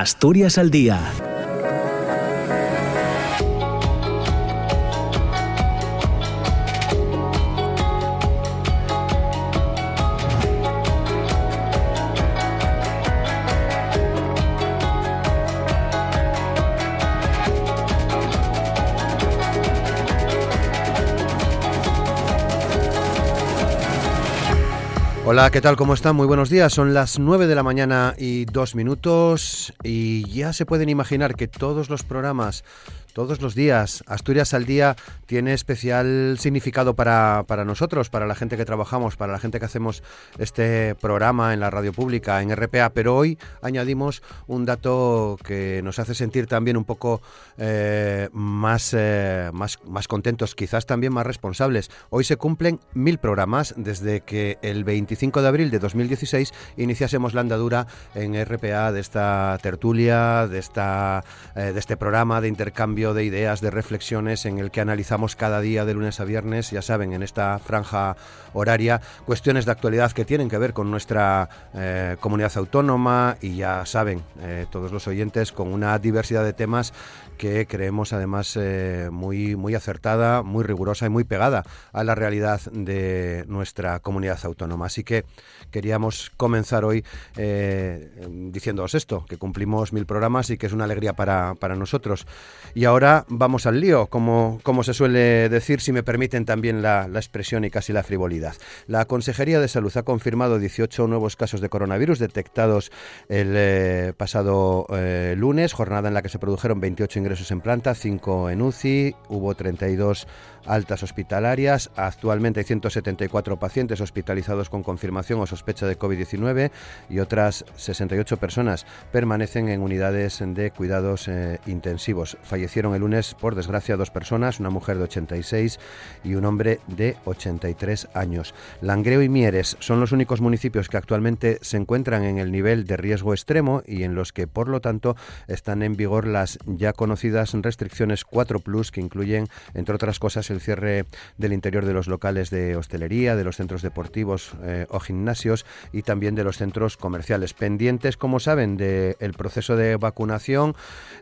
Asturias al Día Hola, ¿qué tal? ¿Cómo están? Muy buenos días. Son las 9 de la mañana y dos minutos y ya se pueden imaginar que todos los programas todos los días. Asturias al día tiene especial significado para, para, nosotros, para la gente que trabajamos, para la gente que hacemos este programa en la radio pública, en RPA, pero hoy añadimos un dato que nos hace sentir también un poco eh, más, eh, más, más contentos, quizás también más responsables. Hoy se cumplen mil programas desde que el 25 de abril de 2016 iniciásemos la andadura en RPA de esta tertulia, de, esta, eh, de este programa de intercambio de ideas, de reflexiones en el que analizamos cada día de lunes a viernes, ya saben, en esta franja horaria, cuestiones de actualidad que tienen que ver con nuestra eh, comunidad autónoma y ya saben, eh, todos los oyentes, con una diversidad de temas que creemos además eh, muy, muy acertada, muy rigurosa y muy pegada a la realidad de nuestra comunidad autónoma. Así que queríamos comenzar hoy eh, diciéndoos esto, que cumplimos mil programas y que es una alegría para, para nosotros. Y ahora vamos al lío, como, como se suele decir, si me permiten también la, la expresión y casi la frivolidad. La Consejería de Salud ha confirmado 18 nuevos casos de coronavirus detectados el eh, pasado lunes, jornada en la que se produjeron 28 ingresos en planta, 5 en UCI, hubo 32 altas hospitalarias. Actualmente hay 174 pacientes hospitalizados con confirmación o sospecha de COVID-19 y otras 68 personas permanecen en unidades de cuidados eh, intensivos. Fallecieron el lunes, por desgracia, dos personas, una mujer de 86 y un hombre de 83 años. Langreo y Mieres son los únicos municipios que actualmente se encuentran en el nivel de riesgo extremo y en los que, por lo tanto, están en vigor las ya conocidas restricciones 4 Plus que incluyen, entre otras cosas, el cierre del interior de los locales de hostelería, de los centros deportivos eh, o gimnasios y también de los centros comerciales. Pendientes, como saben, del proceso de vacunación,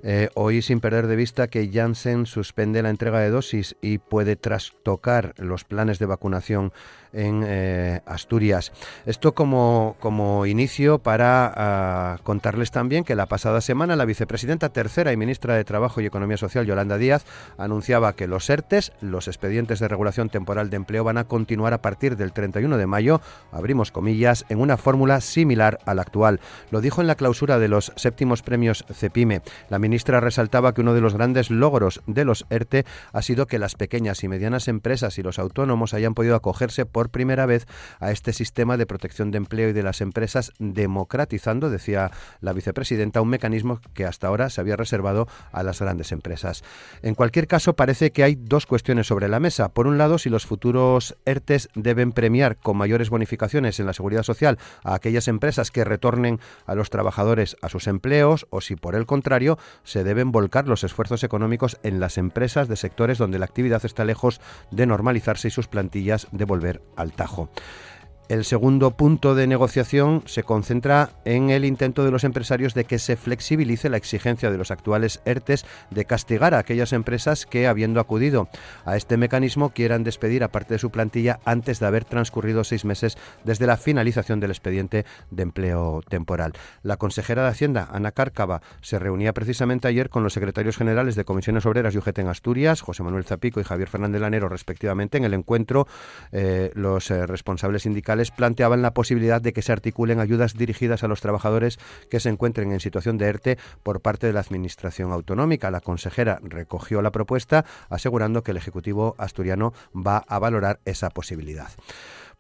eh, hoy sin perder de vista que Janssen suspende la entrega de dosis y puede trastocar los planes de vacunación en eh, Asturias. Esto como, como inicio para ah, contarles también que la pasada semana la vicepresidenta tercera y ministra de Trabajo y Economía Social, Yolanda Díaz, anunciaba que los ERTES, los expedientes de regulación temporal de empleo, van a continuar a partir del 31 de mayo, abrimos comillas, en una fórmula similar a la actual. Lo dijo en la clausura de los séptimos premios CEPIME. La ministra resaltaba que uno de los grandes logros de los ERTE ha sido que las pequeñas y medianas empresas y los autónomos hayan podido acogerse por primera vez a este sistema de protección de empleo y de las empresas, democratizando, decía la vicepresidenta, un mecanismo que hasta ahora se había reservado a las grandes empresas. En cualquier caso, parece que hay dos cuestiones sobre la mesa. Por un lado, si los futuros ERTES deben premiar con mayores bonificaciones en la seguridad social a aquellas empresas que retornen a los trabajadores a sus empleos o si por el contrario se deben volcar los esfuerzos económicos en las empresas de sectores donde la actividad está lejos de normalizarse y sus plantillas de volver al tajo. El segundo punto de negociación se concentra en el intento de los empresarios de que se flexibilice la exigencia de los actuales ERTES de castigar a aquellas empresas que, habiendo acudido a este mecanismo, quieran despedir a parte de su plantilla antes de haber transcurrido seis meses desde la finalización del expediente de empleo temporal. La consejera de Hacienda, Ana Cárcava, se reunía precisamente ayer con los secretarios generales de Comisiones Obreras y UGT en Asturias, José Manuel Zapico y Javier Fernández Lanero, respectivamente. En el encuentro, eh, los eh, responsables sindicales planteaban la posibilidad de que se articulen ayudas dirigidas a los trabajadores que se encuentren en situación de ERTE por parte de la Administración Autonómica. La consejera recogió la propuesta asegurando que el Ejecutivo asturiano va a valorar esa posibilidad.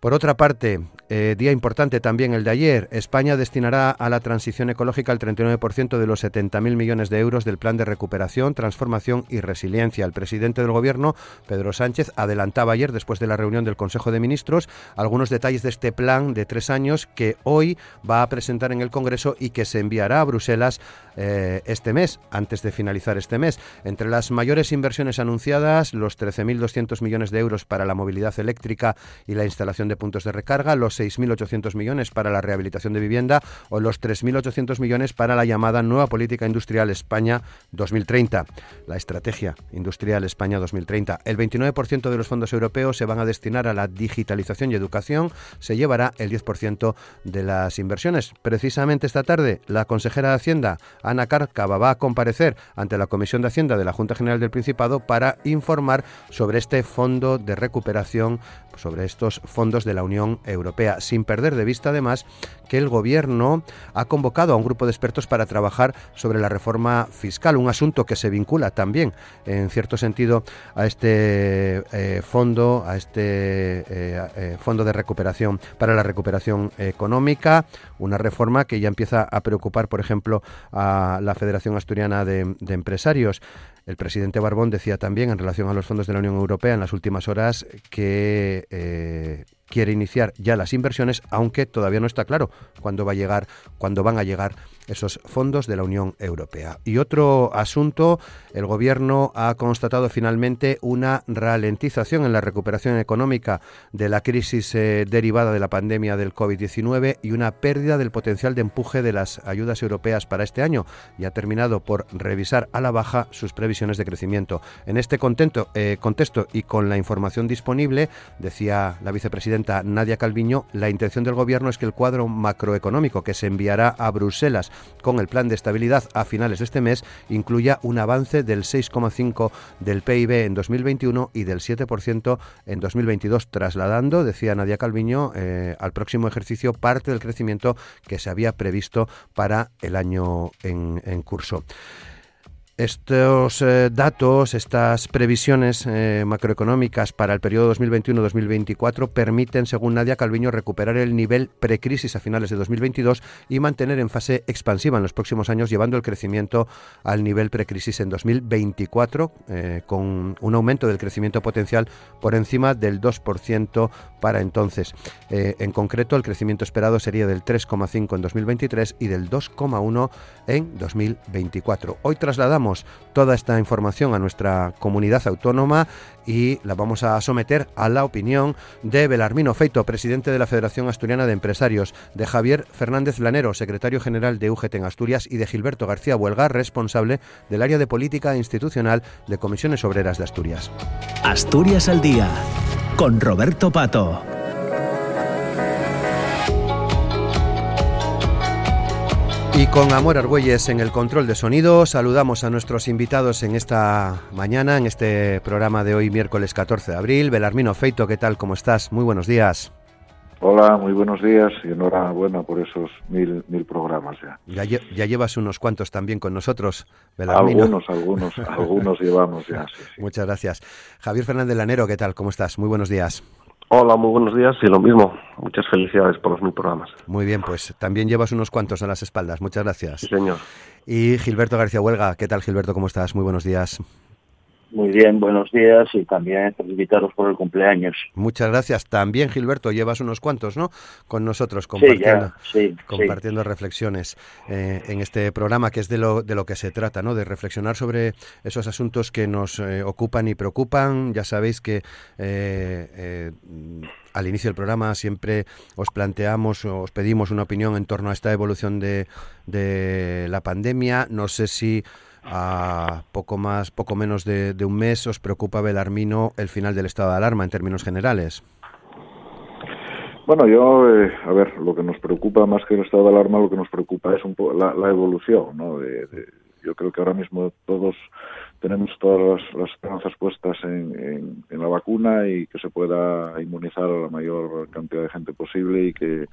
Por otra parte, eh, día importante también el de ayer, España destinará a la transición ecológica el 39% de los 70.000 millones de euros del Plan de Recuperación, Transformación y Resiliencia. El presidente del Gobierno, Pedro Sánchez, adelantaba ayer, después de la reunión del Consejo de Ministros, algunos detalles de este plan de tres años que hoy va a presentar en el Congreso y que se enviará a Bruselas eh, este mes, antes de finalizar este mes. Entre las mayores inversiones anunciadas, los 13.200 millones de euros para la movilidad eléctrica y la instalación de de puntos de recarga, los 6.800 millones para la rehabilitación de vivienda o los 3.800 millones para la llamada Nueva Política Industrial España 2030, la Estrategia Industrial España 2030. El 29% de los fondos europeos se van a destinar a la digitalización y educación, se llevará el 10% de las inversiones. Precisamente esta tarde, la consejera de Hacienda, Ana Cárcava, va a comparecer ante la Comisión de Hacienda de la Junta General del Principado para informar sobre este fondo de recuperación, sobre estos fondos de la Unión Europea, sin perder de vista además que el Gobierno ha convocado a un grupo de expertos para trabajar sobre la reforma fiscal, un asunto que se vincula también, en cierto sentido, a este eh, fondo, a este eh, eh, fondo de recuperación para la recuperación económica, una reforma que ya empieza a preocupar, por ejemplo, a la Federación Asturiana de, de Empresarios. El presidente Barbón decía también en relación a los fondos de la Unión Europea en las últimas horas que eh, quiere iniciar ya las inversiones, aunque todavía no está claro cuándo va a llegar, cuándo van a llegar esos fondos de la Unión Europea. Y otro asunto, el Gobierno ha constatado finalmente una ralentización en la recuperación económica de la crisis eh, derivada de la pandemia del COVID-19 y una pérdida del potencial de empuje de las ayudas europeas para este año y ha terminado por revisar a la baja sus previsiones de crecimiento. En este contento, eh, contexto y con la información disponible, decía la vicepresidenta Nadia Calviño, la intención del Gobierno es que el cuadro macroeconómico que se enviará a Bruselas con el plan de estabilidad a finales de este mes incluya un avance del 6,5 del PIB en 2021 y del 7% en 2022, trasladando, decía Nadia Calviño, eh, al próximo ejercicio parte del crecimiento que se había previsto para el año en curso. Estos eh, datos, estas previsiones eh, macroeconómicas para el periodo 2021-2024 permiten, según Nadia Calviño, recuperar el nivel precrisis a finales de 2022 y mantener en fase expansiva en los próximos años, llevando el crecimiento al nivel precrisis en 2024, eh, con un aumento del crecimiento potencial por encima del 2% para entonces. en concreto, el crecimiento esperado sería del 3,5 en 2023 y del 2,1 en 2024. Hoy trasladamos toda esta información a nuestra comunidad autónoma y la vamos a someter a la opinión de Belarmino Feito, presidente de la Federación Asturiana de Empresarios, de Javier Fernández Lanero, secretario general de UGT en Asturias, y de Gilberto García Huelga, responsable del área de política institucional de Comisiones Obreras de Asturias. Asturias al día, con Roberto Pato. Y con Amor Argüelles en el control de sonido, saludamos a nuestros invitados en esta mañana, en este programa de hoy, miércoles 14 de abril. Belarmino Feito, ¿qué tal? ¿Cómo estás? Muy buenos días. Hola, muy buenos días y enhorabuena por esos mil, mil programas ya. ya. llevas unos cuantos también con nosotros, Belarmino. Algunos, algunos, algunos llevamos ya. Muchas gracias. Javier Fernández Lanero, ¿qué tal? ¿Cómo estás? Muy buenos días. Hola, muy buenos días y lo mismo. Muchas felicidades por los mil programas. Muy bien, pues también llevas unos cuantos a las espaldas. Muchas gracias. Sí, señor. Y Gilberto García Huelga, ¿qué tal Gilberto? ¿Cómo estás? Muy buenos días. Muy bien, buenos días y también felicitaros por el cumpleaños. Muchas gracias. También, Gilberto, llevas unos cuantos, ¿no? Con nosotros, compartiendo, compartiendo reflexiones eh, en este programa, que es de lo, de lo que se trata, ¿no? De reflexionar sobre esos asuntos que nos eh, ocupan y preocupan. Ya sabéis que eh, al inicio del programa siempre os planteamos, os pedimos una opinión en torno a esta evolución de, de la pandemia. No sé si a poco más, poco menos de, un mes, ¿os preocupa, Belarmino, el final del estado de alarma en términos generales? Bueno, yo, eh, a ver, lo que nos preocupa más que el estado de alarma, lo que nos preocupa es un la, evolución, ¿no? yo creo que ahora mismo todos tenemos todas las, esperanzas puestas en, la vacuna y que se pueda inmunizar a la mayor cantidad de gente posible y que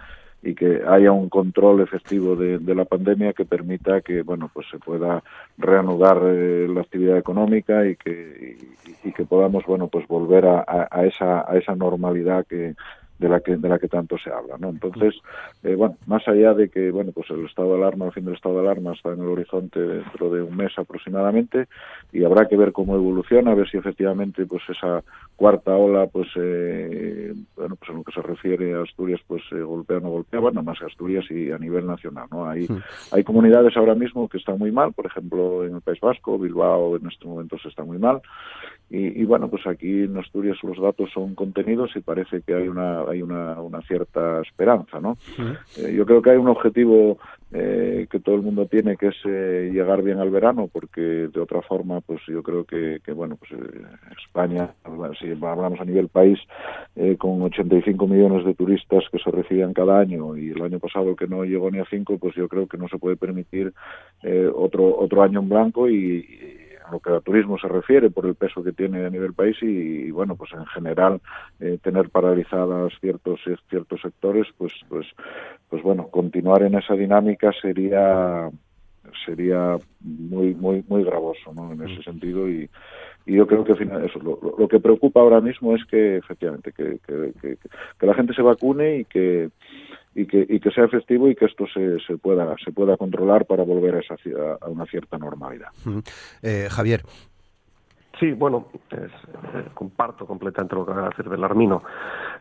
y que haya un control efectivo de, la pandemia que permita que bueno pues se pueda reanudar eh, la actividad económica y que y, que podamos bueno pues volver a, a, esa a esa normalidad que de la que de la que tanto se habla no entonces eh, bueno más allá de que bueno pues el estado de alarma el fin del estado de alarma está en el horizonte dentro de un mes aproximadamente y habrá que ver cómo evoluciona a ver si efectivamente pues esa cuarta ola pues eh, bueno pues en lo que se refiere a Asturias pues eh, golpea o no golpea bueno más Asturias y a nivel nacional no hay hay comunidades ahora mismo que están muy mal por ejemplo en el País Vasco Bilbao en estos momentos está muy mal y, bueno, pues aquí en Asturias los datos son contenidos y parece que hay una, hay una, una cierta esperanza, ¿no? Eh, yo creo que hay un objetivo eh, que todo el mundo tiene, que es eh, llegar bien al verano, porque de otra forma, pues yo creo que, que bueno, pues España, si hablamos a nivel país, con 85 millones de turistas que se reciben cada año y el año pasado que no llegó ni a 5, pues yo creo que no se puede permitir otro otro año en blanco y lo que al turismo se refiere por el peso que tiene a nivel país y, bueno pues en general eh, tener paralizadas ciertos ciertos sectores pues pues pues bueno continuar en esa dinámica sería sería muy muy muy gravoso ¿no? en ese mm. sentido y, y yo creo que eso lo, lo, que preocupa ahora mismo es que efectivamente que, que, que la gente se vacune y que y que, y que sea efectivo y que esto se, se, pueda, se pueda controlar para volver a, esa, a una cierta normalidad. Eh, Javier. Sí, bueno, eh, comparto completamente lo que acaba de decir Belarmino.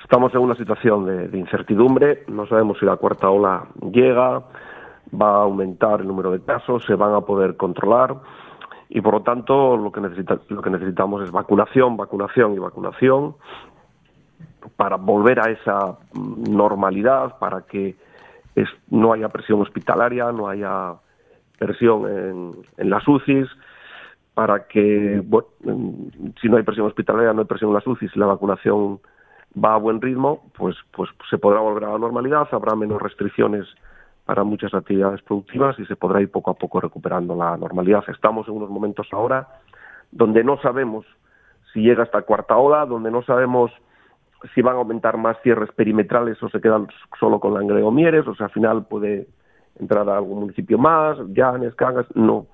Estamos en una situación de, incertidumbre, no sabemos si la cuarta ola llega, va a aumentar el número de casos, se van a poder controlar y por lo tanto lo que, necesita, lo que necesitamos es vacunación, vacunación y vacunación para volver a esa normalidad, para que no haya presión hospitalaria, no haya presión en, en las UCIs, para que, bueno, si no hay presión hospitalaria, no hay presión en las UCIs, y la vacunación va a buen ritmo, pues, pues se podrá volver a la normalidad, habrá menos restricciones para muchas actividades productivas y se podrá ir poco a poco recuperando la normalidad. Estamos en unos momentos ahora donde no sabemos si llega esta cuarta ola, donde no sabemos si van a aumentar más cierres perimetrales o se quedan solo con Langreo Mieres, o sea, al final puede entrar a algún municipio más, Llanes, Cangas, no.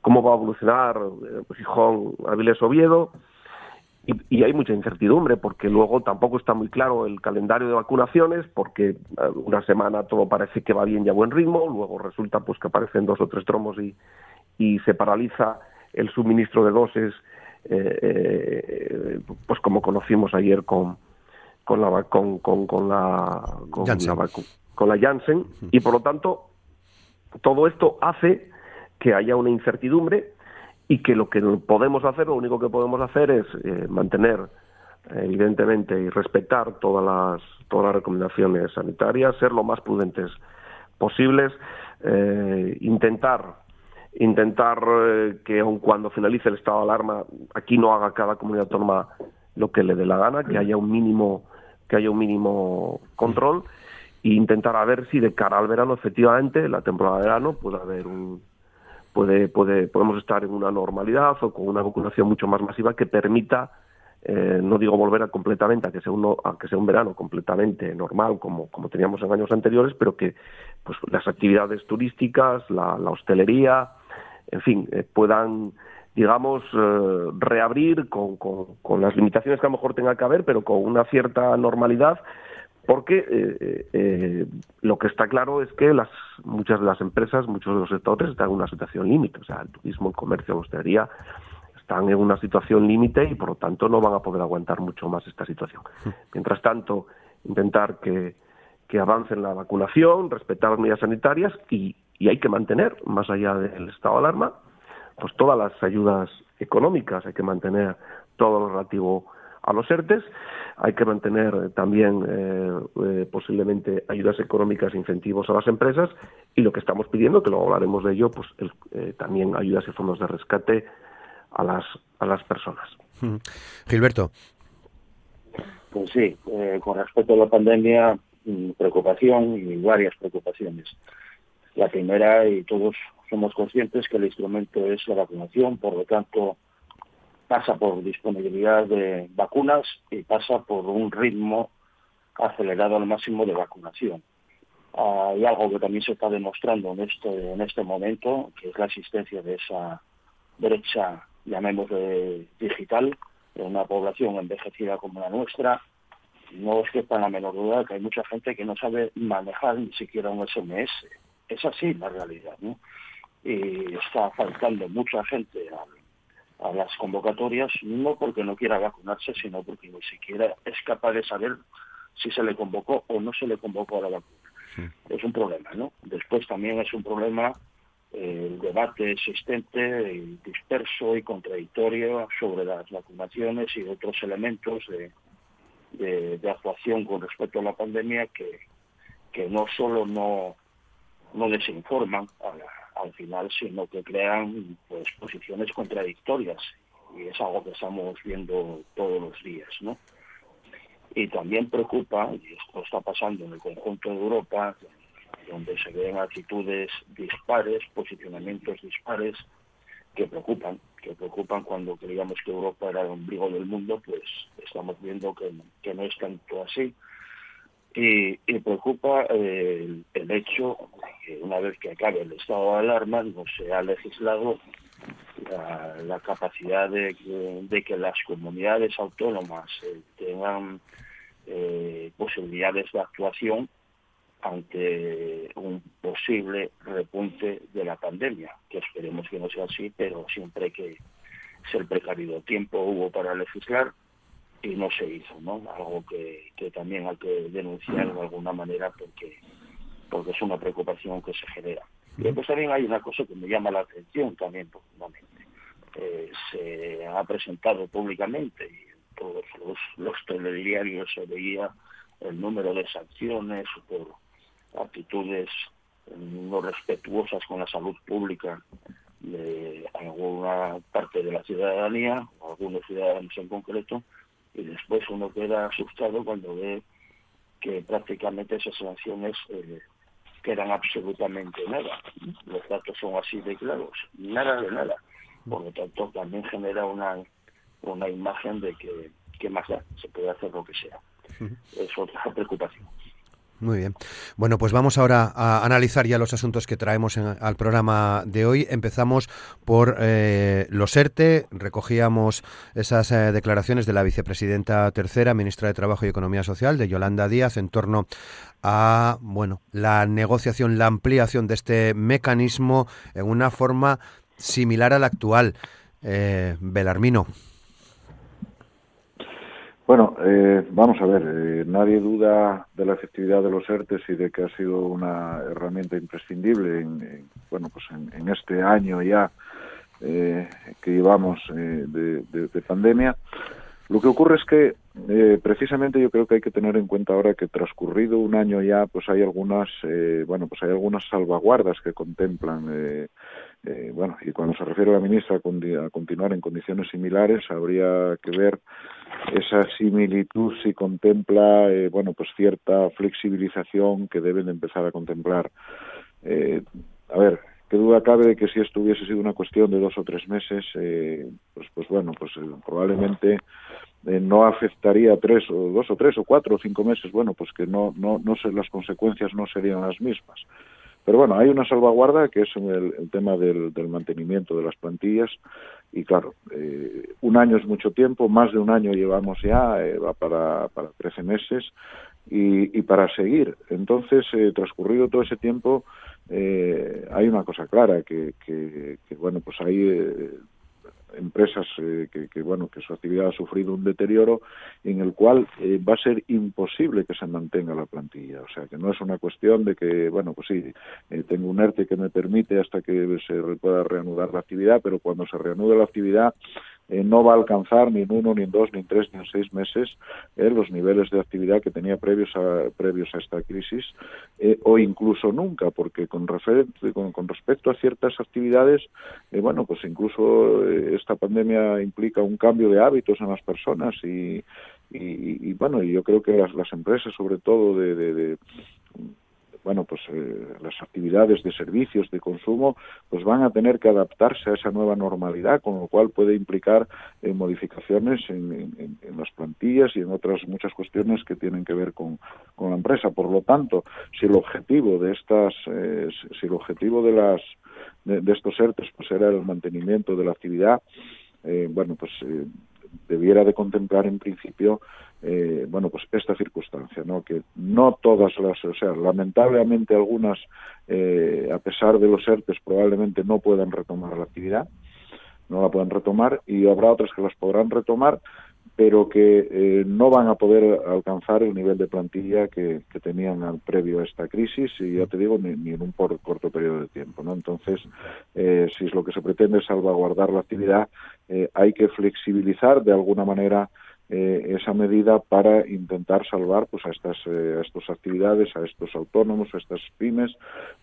¿Cómo va a evolucionar eh, pues, Gijón, Avilés, Oviedo? Y, y, hay mucha incertidumbre porque luego tampoco está muy claro el calendario de vacunaciones porque eh, una semana todo parece que va bien y a buen ritmo, luego resulta pues que aparecen dos o tres tromos y, y se paraliza el suministro de dosis, eh, eh, pues como conocimos ayer con, con la con, con, con la con Janssen. la, con la Janssen. Y por lo tanto todo esto hace que haya una incertidumbre y que lo que podemos hacer, lo único que podemos hacer es eh, mantener evidentemente y respetar todas las todas las recomendaciones sanitarias, ser lo más prudentes posibles, eh, intentar intentar eh, que aun cuando finalice el estado de alarma aquí no haga cada comunidad autónoma lo que le dé la gana, que haya un mínimo que haya un mínimo control e intentar a ver si de cara al verano efectivamente la temporada de verano puede haber un puede puede podemos estar en una normalidad o con una vacunación mucho más masiva que permita eh, no digo volver a completamente a que sea un a que sea un verano completamente normal como como teníamos en años anteriores pero que pues las actividades turísticas la, hostelería en fin eh, puedan digamos, eh, reabrir con, con, las limitaciones que a lo mejor tenga que haber, pero con una cierta normalidad, porque eh, eh, lo que está claro es que las, muchas de las empresas, muchos de los sectores están en una situación límite, o sea, el turismo, el comercio, la hostelería están en una situación límite y por lo tanto no van a poder aguantar mucho más esta situación. Mientras tanto, intentar que, que avance la vacunación, respetar las medidas sanitarias y, y hay que mantener, más allá del estado de alarma, pues todas las ayudas económicas, hay que mantener todo lo relativo a los ERTES, hay que mantener también eh, eh, posiblemente ayudas económicas e incentivos a las empresas y lo que estamos pidiendo, que luego hablaremos de ello, pues eh, también ayudas y fondos de rescate a las, a las personas. Gilberto. Pues sí, con respecto a la pandemia, mm, preocupación y varias preocupaciones. La primera, y todos somos conscientes que el instrumento es la vacunación, por lo tanto pasa por disponibilidad de vacunas y pasa por un ritmo acelerado al máximo de vacunación. Hay algo que también se está demostrando en este, en este momento, que es la existencia de esa brecha, llamémosle digital, en una población envejecida como la nuestra. No es que para la menor duda que hay mucha gente que no sabe manejar ni siquiera un SMS. Es así la realidad, ¿no? Y está faltando mucha gente a, las convocatorias, no porque no quiera vacunarse, sino porque ni siquiera es capaz de saber si se le convocó o no se le convocó a la vacuna. Es un problema, ¿no? Después también es un problema el debate existente, disperso y contradictorio sobre las vacunaciones y otros elementos de, de, actuación con respecto a la pandemia que, que no solo no, no desinforman al final, sino que crean pues posiciones contradictorias y es algo que estamos viendo todos los días, ¿no? Y también preocupa, y esto está pasando en el conjunto de Europa, donde se ven actitudes dispares, posicionamientos dispares que preocupan, que preocupan cuando creíamos que Europa era el ombligo del mundo, pues estamos viendo que, que no es tanto así. Y, preocupa eh, el, hecho de que una vez que acabe el estado de alarma no se ha legislado la, capacidad de, de, que las comunidades autónomas eh, tengan eh, posibilidades de actuación ante un posible repunte de la pandemia, que esperemos que no sea así, pero siempre hay que ser precavido. Tiempo hubo para legislar y no se hizo, ¿no? Algo que, también hay que denunciar de alguna manera porque, porque es una preocupación que se genera. Y después también hay una cosa que me llama la atención también profundamente. Eh, se ha presentado públicamente y en todos los, los telediarios se veía el número de sanciones por actitudes no respetuosas con la salud pública de alguna parte de la ciudadanía, o algunos ciudadanos en concreto, y después uno queda asustado cuando ve que prácticamente esas sanciones eh, quedan absolutamente nada. Los datos son así de claros, nada de nada. Por lo tanto, también genera una, una imagen de que, que más da, se puede hacer lo que sea. Es otra preocupación. Muy bien. Bueno, pues vamos ahora a analizar ya los asuntos que traemos al programa de hoy. Empezamos por eh, los ERTE. Recogíamos esas eh, declaraciones de la vicepresidenta tercera, ministra de Trabajo y Economía Social, de Yolanda Díaz, en torno a bueno la negociación, la ampliación de este mecanismo en una forma similar a la actual. Eh, Belarmino. Bueno, eh, vamos a ver, eh, nadie duda de la efectividad de los ERTES y de que ha sido una herramienta imprescindible en, bueno, pues en, este año ya eh, que llevamos de, pandemia. Lo que ocurre es que precisamente yo creo que hay que tener en cuenta ahora que transcurrido un año ya, pues hay algunas, bueno, pues hay algunas salvaguardas que contemplan eh, bueno, y cuando se refiere a la ministra a, continuar en condiciones similares, habría que ver esa similitud si contempla, eh, bueno, pues cierta flexibilización que deben de empezar a contemplar. Eh, a ver, qué duda cabe de que si esto hubiese sido una cuestión de dos o tres meses, pues, pues bueno, pues probablemente no afectaría tres o dos o tres o cuatro o cinco meses, bueno, pues que no, no, no las consecuencias no serían las mismas. Pero bueno, hay una salvaguarda que es el, tema del, mantenimiento de las plantillas y claro, eh, un año es mucho tiempo, más de un año llevamos ya, eh, va para, para 13 meses y, y para seguir. Entonces, eh, transcurrido todo ese tiempo, eh, hay una cosa clara, que, que, que bueno, pues hay empresas eh, que, bueno que su actividad ha sufrido un deterioro en el cual eh, va a ser imposible que se mantenga la plantilla. O sea que no es una cuestión de que bueno pues sí eh, tengo un ERTE que me permite hasta que se pueda reanudar la actividad pero cuando se reanude la actividad eh, no va a alcanzar ni en uno, ni en dos, ni en tres, ni en seis meses eh, los niveles de actividad que tenía previos a, previos a esta crisis, eh, o incluso nunca, porque con, con, con, respecto a ciertas actividades, bueno, pues incluso esta pandemia implica un cambio de hábitos en las personas y, y, y bueno, yo creo que las, las empresas, sobre todo de, de bueno, pues eh, las actividades de servicios, de consumo, pues van a tener que adaptarse a esa nueva normalidad, con lo cual puede implicar eh, modificaciones en, las plantillas y en otras muchas cuestiones que tienen que ver con, con la empresa. Por lo tanto, si el objetivo de estas, eh, si el objetivo de las de, estos ERTES pues era el mantenimiento de la actividad, bueno, pues debiera de contemplar en principio eh, bueno, pues esta circunstancia, ¿no? Que no todas las, o sea, lamentablemente algunas, eh, a pesar de los ERTES, probablemente no puedan retomar la actividad, no la puedan retomar, y habrá otras que las podrán retomar, pero que eh, no van a poder alcanzar el nivel de plantilla que, tenían al previo a esta crisis y ya te digo ni, en un corto periodo de tiempo no entonces eh, si es lo que se pretende es salvaguardar la actividad eh, hay que flexibilizar de alguna manera eh, esa medida para intentar salvar pues a estas eh, a estas actividades a estos autónomos a estas pymes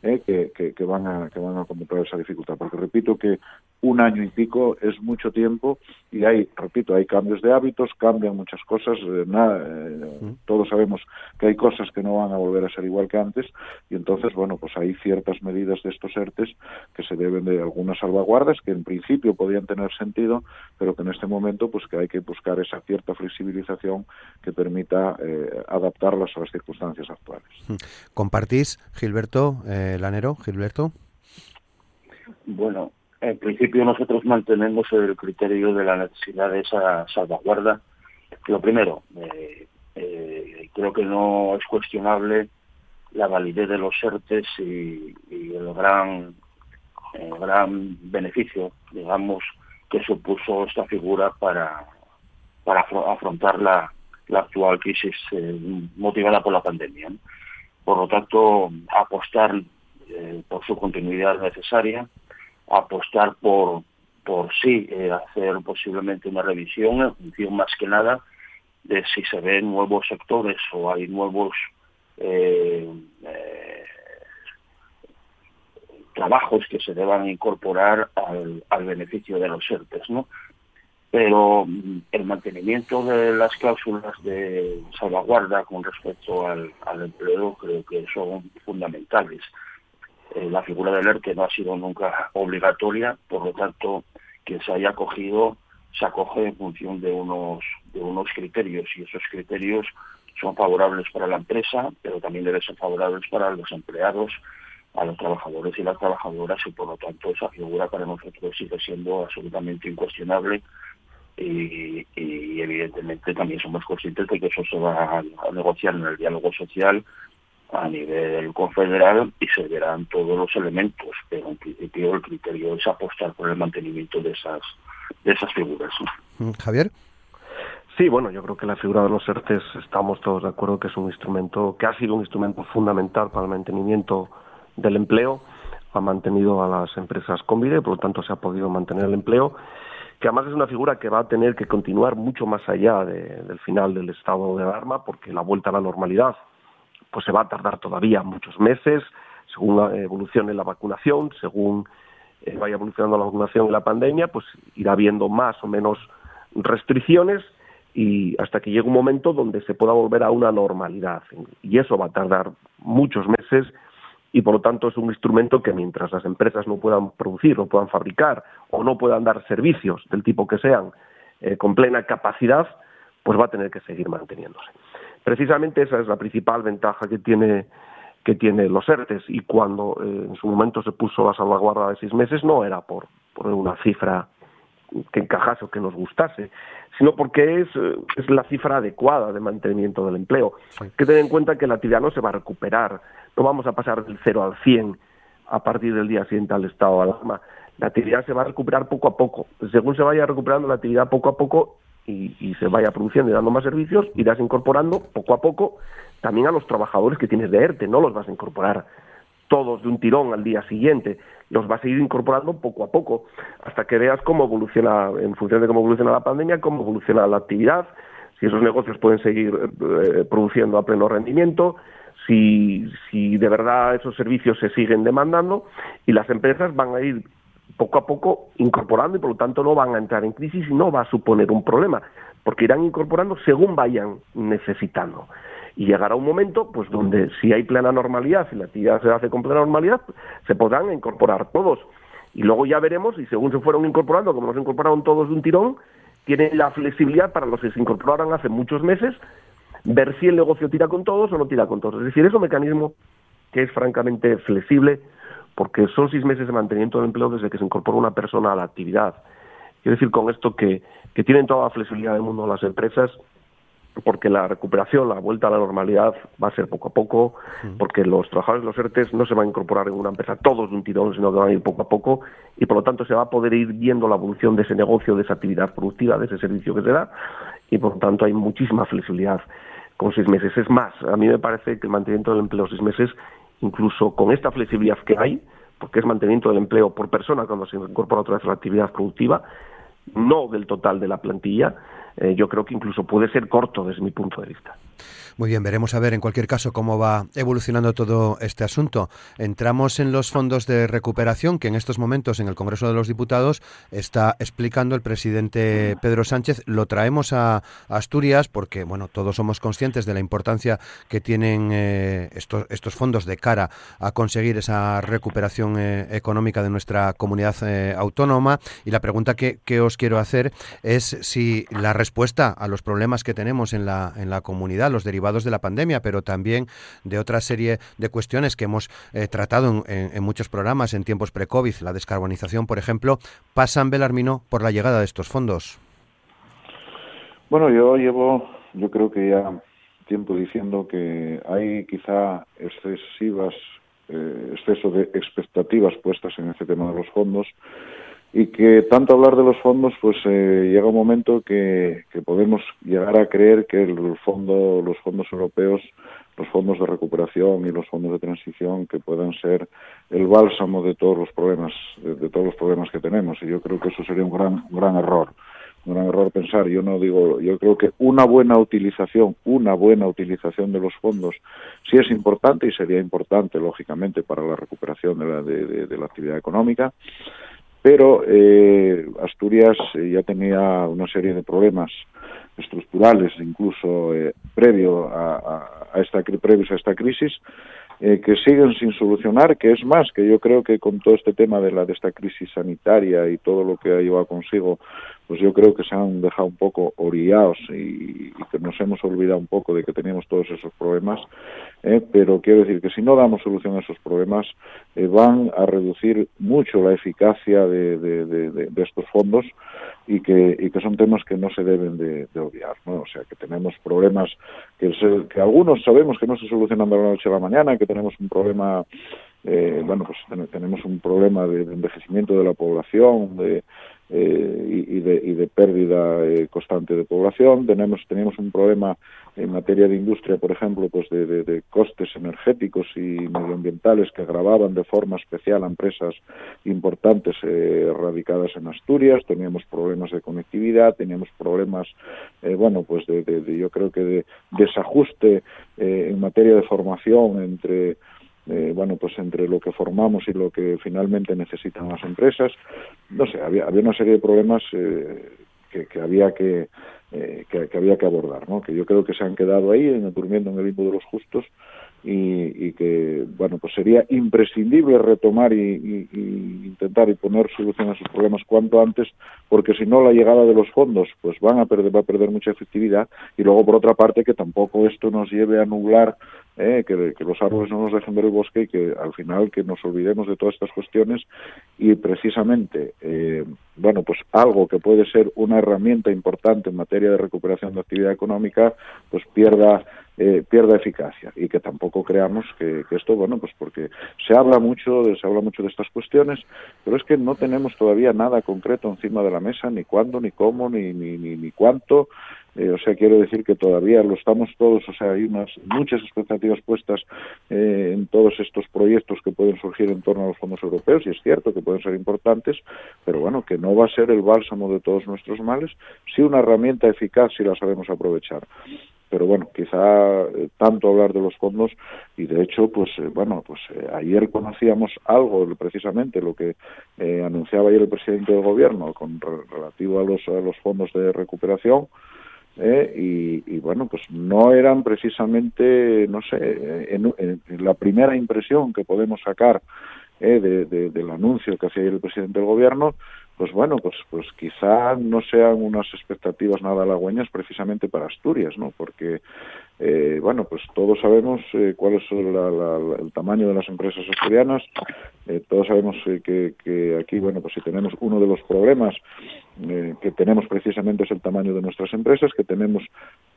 eh, que, que, van a que van a cometer esa dificultad. Porque repito que un año y pico es mucho tiempo y hay repito hay cambios de hábitos cambian muchas cosas nada, todos sabemos que hay cosas que no van a volver a ser igual que antes y entonces bueno pues hay ciertas medidas de estos ERTES que se deben de algunas salvaguardas que en principio podían tener sentido pero que en este momento pues que hay que buscar esa cierta flexibilización que permita eh, adaptarlas a las circunstancias actuales. Mm. ¿Compartís, Gilberto eh, Lanero? Gilberto. Bueno, en principio nosotros mantenemos el criterio de la necesidad de esa salvaguarda. Lo primero, eh, creo que no es cuestionable la validez de los ERTES y, el gran el gran beneficio, digamos, que supuso esta figura para, para afrontar la, actual crisis eh, motivada por la pandemia. Por lo tanto, apostar eh, por su continuidad necesaria, apostar por, por sí eh, hacer posiblemente una revisión en función más que nada de si se ven nuevos sectores o hay nuevos trabajos que se deban incorporar al, beneficio de los ERTES, ¿no? Pero mm, el mantenimiento de las cláusulas de salvaguarda con respecto al, empleo creo que son fundamentales. Eh, la figura del ERTE no ha sido nunca obligatoria, por lo tanto, quien se haya acogido se acoge en función de unos, de unos criterios y esos criterios son favorables para la empresa, pero también deben ser favorables para los empleados, a los trabajadores y las trabajadoras y por lo tanto esa figura para nosotros sigue siendo absolutamente incuestionable y, evidentemente también somos conscientes de que eso se va a, negociar en el diálogo social a nivel confederal y se verán todos los elementos, pero en principio el criterio es apostar por el mantenimiento de esas de esas figuras. Mm, Javier. Sí, bueno, yo creo que la figura de los ERTES estamos todos de acuerdo que es un instrumento, que ha sido un instrumento fundamental para el mantenimiento del empleo, ha mantenido a las empresas con vida y por lo tanto se ha podido mantener el empleo que además es una figura que va a tener que continuar mucho más allá del final del estado de alarma, porque la vuelta a la normalidad pues se va a tardar todavía muchos meses, según evolucione la vacunación, según eh, vaya evolucionando la vacunación y la pandemia, pues irá habiendo más o menos restricciones y hasta que llegue un momento donde se pueda volver a una normalidad. Y eso va a tardar muchos meses y por lo tanto es un instrumento que mientras las empresas no puedan producir, no puedan fabricar o no puedan dar servicios del tipo que sean eh, con plena capacidad, pues va a tener que seguir manteniéndose. Precisamente esa es la principal ventaja que tiene que tiene los ERTES y cuando eh, en su momento se puso la salvaguarda de seis meses no era por, por una cifra que encajase o que nos gustase, sino porque es, eh, es la cifra adecuada de mantenimiento del empleo. Hay que tener en cuenta que la actividad no se va a recuperar no vamos a pasar del 0 al 100 a partir del día siguiente al estado de alarma. La actividad se va a recuperar poco a poco. Según se vaya recuperando la actividad poco a poco y, se vaya produciendo y dando más servicios, irás incorporando poco a poco también a los trabajadores que tienes de ERTE. No los vas a incorporar todos de un tirón al día siguiente. Los vas a ir incorporando poco a poco hasta que veas cómo evoluciona, en función de cómo evoluciona la pandemia, cómo evoluciona la actividad, si esos negocios pueden seguir eh, produciendo a pleno rendimiento, si, si de verdad esos servicios se siguen demandando y las empresas van a ir poco a poco incorporando y por lo tanto no van a entrar en crisis y no va a suponer un problema, porque irán incorporando según vayan necesitando. Y llegará un momento pues donde si hay plena normalidad, si la actividad se hace con plena normalidad, se podrán incorporar todos. Y luego ya veremos y según se fueron incorporando, como se incorporaron todos de un tirón, tienen la flexibilidad para los que se incorporaron hace muchos meses ver si el negocio tira con todos o no tira con todos. Es decir, es un mecanismo que es francamente flexible porque son seis meses de mantenimiento del empleo desde que se incorpora una persona a la actividad. Quiero decir con esto que, que tienen toda la flexibilidad del mundo las empresas porque la recuperación, la vuelta a la normalidad va a ser poco a poco, porque los trabajadores de los ERTES no se van a incorporar en una empresa todos de un tirón, sino que van a ir poco a poco y por lo tanto se va a poder ir viendo la evolución de ese negocio, de esa actividad productiva, de ese servicio que se da y por lo tanto hay muchísima flexibilidad con seis meses. Es más, a mí me parece que el mantenimiento del empleo seis meses, incluso con esta flexibilidad que hay, porque es mantenimiento del empleo por persona cuando se incorpora otra vez la actividad productiva, no del total de la plantilla, eh, yo creo que incluso puede ser corto desde mi punto de vista. Muy bien, veremos a ver en cualquier caso cómo va evolucionando todo este asunto. Entramos en los fondos de recuperación que en estos momentos en el Congreso de los Diputados está explicando el presidente Pedro Sánchez. Lo traemos a Asturias porque, bueno, todos somos conscientes de la importancia que tienen eh, estos, fondos de cara a conseguir esa recuperación eh, económica de nuestra comunidad autónoma. Y la pregunta que, que, os quiero hacer es si la respuesta a los problemas que tenemos en la, en la comunidad, los derivados de la pandemia, pero también de otra serie de cuestiones que hemos eh, tratado en, muchos programas en tiempos pre-COVID, la descarbonización, por ejemplo, pasan, Belarmino, por la llegada de estos fondos. Bueno, yo llevo, yo creo que ya tiempo diciendo que hay quizá excesivas, eh, exceso de expectativas puestas en este tema de los fondos y que tanto hablar de los fondos, pues eh, llega un momento que, podemos llegar a creer que el fondo, los fondos europeos, los fondos de recuperación y los fondos de transición, que puedan ser el bálsamo de todos los problemas, de, todos los problemas que tenemos. Y yo creo que eso sería un gran, gran error, un gran error pensar. Yo no digo, yo creo que una buena utilización, una buena utilización de los fondos sí es importante y sería importante, lógicamente, para la recuperación de la, de la actividad económica pero eh, Asturias eh, ya tenía una serie de problemas estructurales, incluso eh, previo a, a, esta, previos a esta crisis, eh, que siguen sin solucionar, que es más, que yo creo que con todo este tema de, la, de esta crisis sanitaria y todo lo que ha llevado consigo, pues yo creo que se han dejado un poco orillados y, que nos hemos olvidado un poco de que teníamos todos esos problemas, eh, pero quiero decir que si no damos solución a esos problemas, eh, van a reducir mucho la eficacia de, estos fondos y que, son temas que no se deben de, obviar, ¿no? O sea, que tenemos problemas que, que algunos sabemos que no se solucionan de la noche a la mañana, que tenemos un problema, eh, bueno, pues tenemos un problema de, envejecimiento de la población, de, eh, y, de, y de pérdida eh, constante de población. Tenemos, tenemos un problema en materia de industria, por ejemplo, pues de, de, costes energéticos y medioambientales que agravaban de forma especial a empresas importantes eh, radicadas en Asturias. Teníamos problemas de conectividad, teníamos problemas, eh, bueno, pues de, yo creo que de desajuste eh, en materia de formación entre eh, bueno, pues entre lo que formamos y lo que finalmente necesitan las empresas. No sé, había, había una serie de problemas eh, que, que, había que, eh, que, había que abordar, ¿no? Que yo creo que se han quedado ahí, durmiendo en el limbo de los justos y, que bueno pues sería imprescindible retomar y, y, intentar y poner solución a esos problemas cuanto antes porque si no la llegada de los fondos pues van a perder va a perder mucha efectividad y luego por otra parte que tampoco esto nos lleve a nublar eh, que, que, los árboles no nos dejen ver el bosque y que al final que nos olvidemos de todas estas cuestiones y precisamente eh, bueno pues algo que puede ser una herramienta importante en materia de recuperación de actividad económica pues pierda eh, pierda eficacia y que tampoco creamos que, esto, bueno, pues porque se habla mucho, de, se habla mucho de estas cuestiones, pero es que no tenemos todavía nada concreto encima de la mesa, ni cuándo, ni cómo, ni, ni, ni, cuánto. Eh, o sea, quiero decir que todavía lo estamos todos, o sea, hay unas muchas expectativas puestas eh, en todos estos proyectos que pueden surgir en torno a los fondos europeos, y es cierto que pueden ser importantes, pero bueno, que no va a ser el bálsamo de todos nuestros males, sí una herramienta eficaz si la sabemos aprovechar pero bueno, quizá eh, tanto hablar de los fondos y de hecho, pues eh, bueno, pues eh, ayer conocíamos algo, precisamente lo que anunciaba ayer el presidente del gobierno con relativo a los, a los fondos de recuperación. Y, y, bueno, pues no eran precisamente, no sé, en, la primera impresión que podemos sacar de, de, del anuncio que hacía el presidente del gobierno, pues bueno, pues, pues quizá no sean unas expectativas nada halagüeñas precisamente para Asturias, ¿no? Porque eh, bueno, pues todos sabemos eh, cuál es el tamaño de las empresas asturianas, eh, todos sabemos que, que, aquí, bueno, pues si tenemos uno de los problemas que tenemos precisamente es el tamaño de nuestras empresas, que tenemos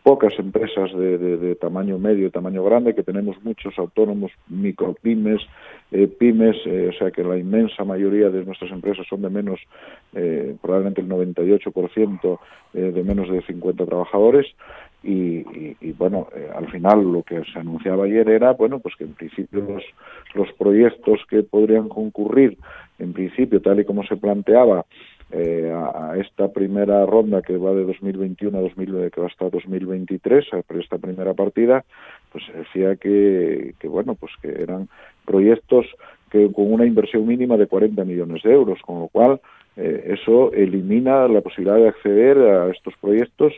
pocas empresas de, tamaño medio y tamaño grande, que tenemos muchos autónomos, micropymes, pymes, o sea que la inmensa mayoría de nuestras empresas son de menos, probablemente el 98% de menos de 50 trabajadores, y, bueno, eh, al final lo que se anunciaba ayer era, bueno, pues que en principio los, los proyectos que podrían concurrir, en principio, tal y como se planteaba, eh, a, esta primera ronda que va de 2021 a 2000, que va hasta 2023, a esta primera partida, pues decía que, que bueno, pues que eran proyectos que con una inversión mínima de 40 millones de euros, con lo cual eh, eso elimina la posibilidad de acceder a estos proyectos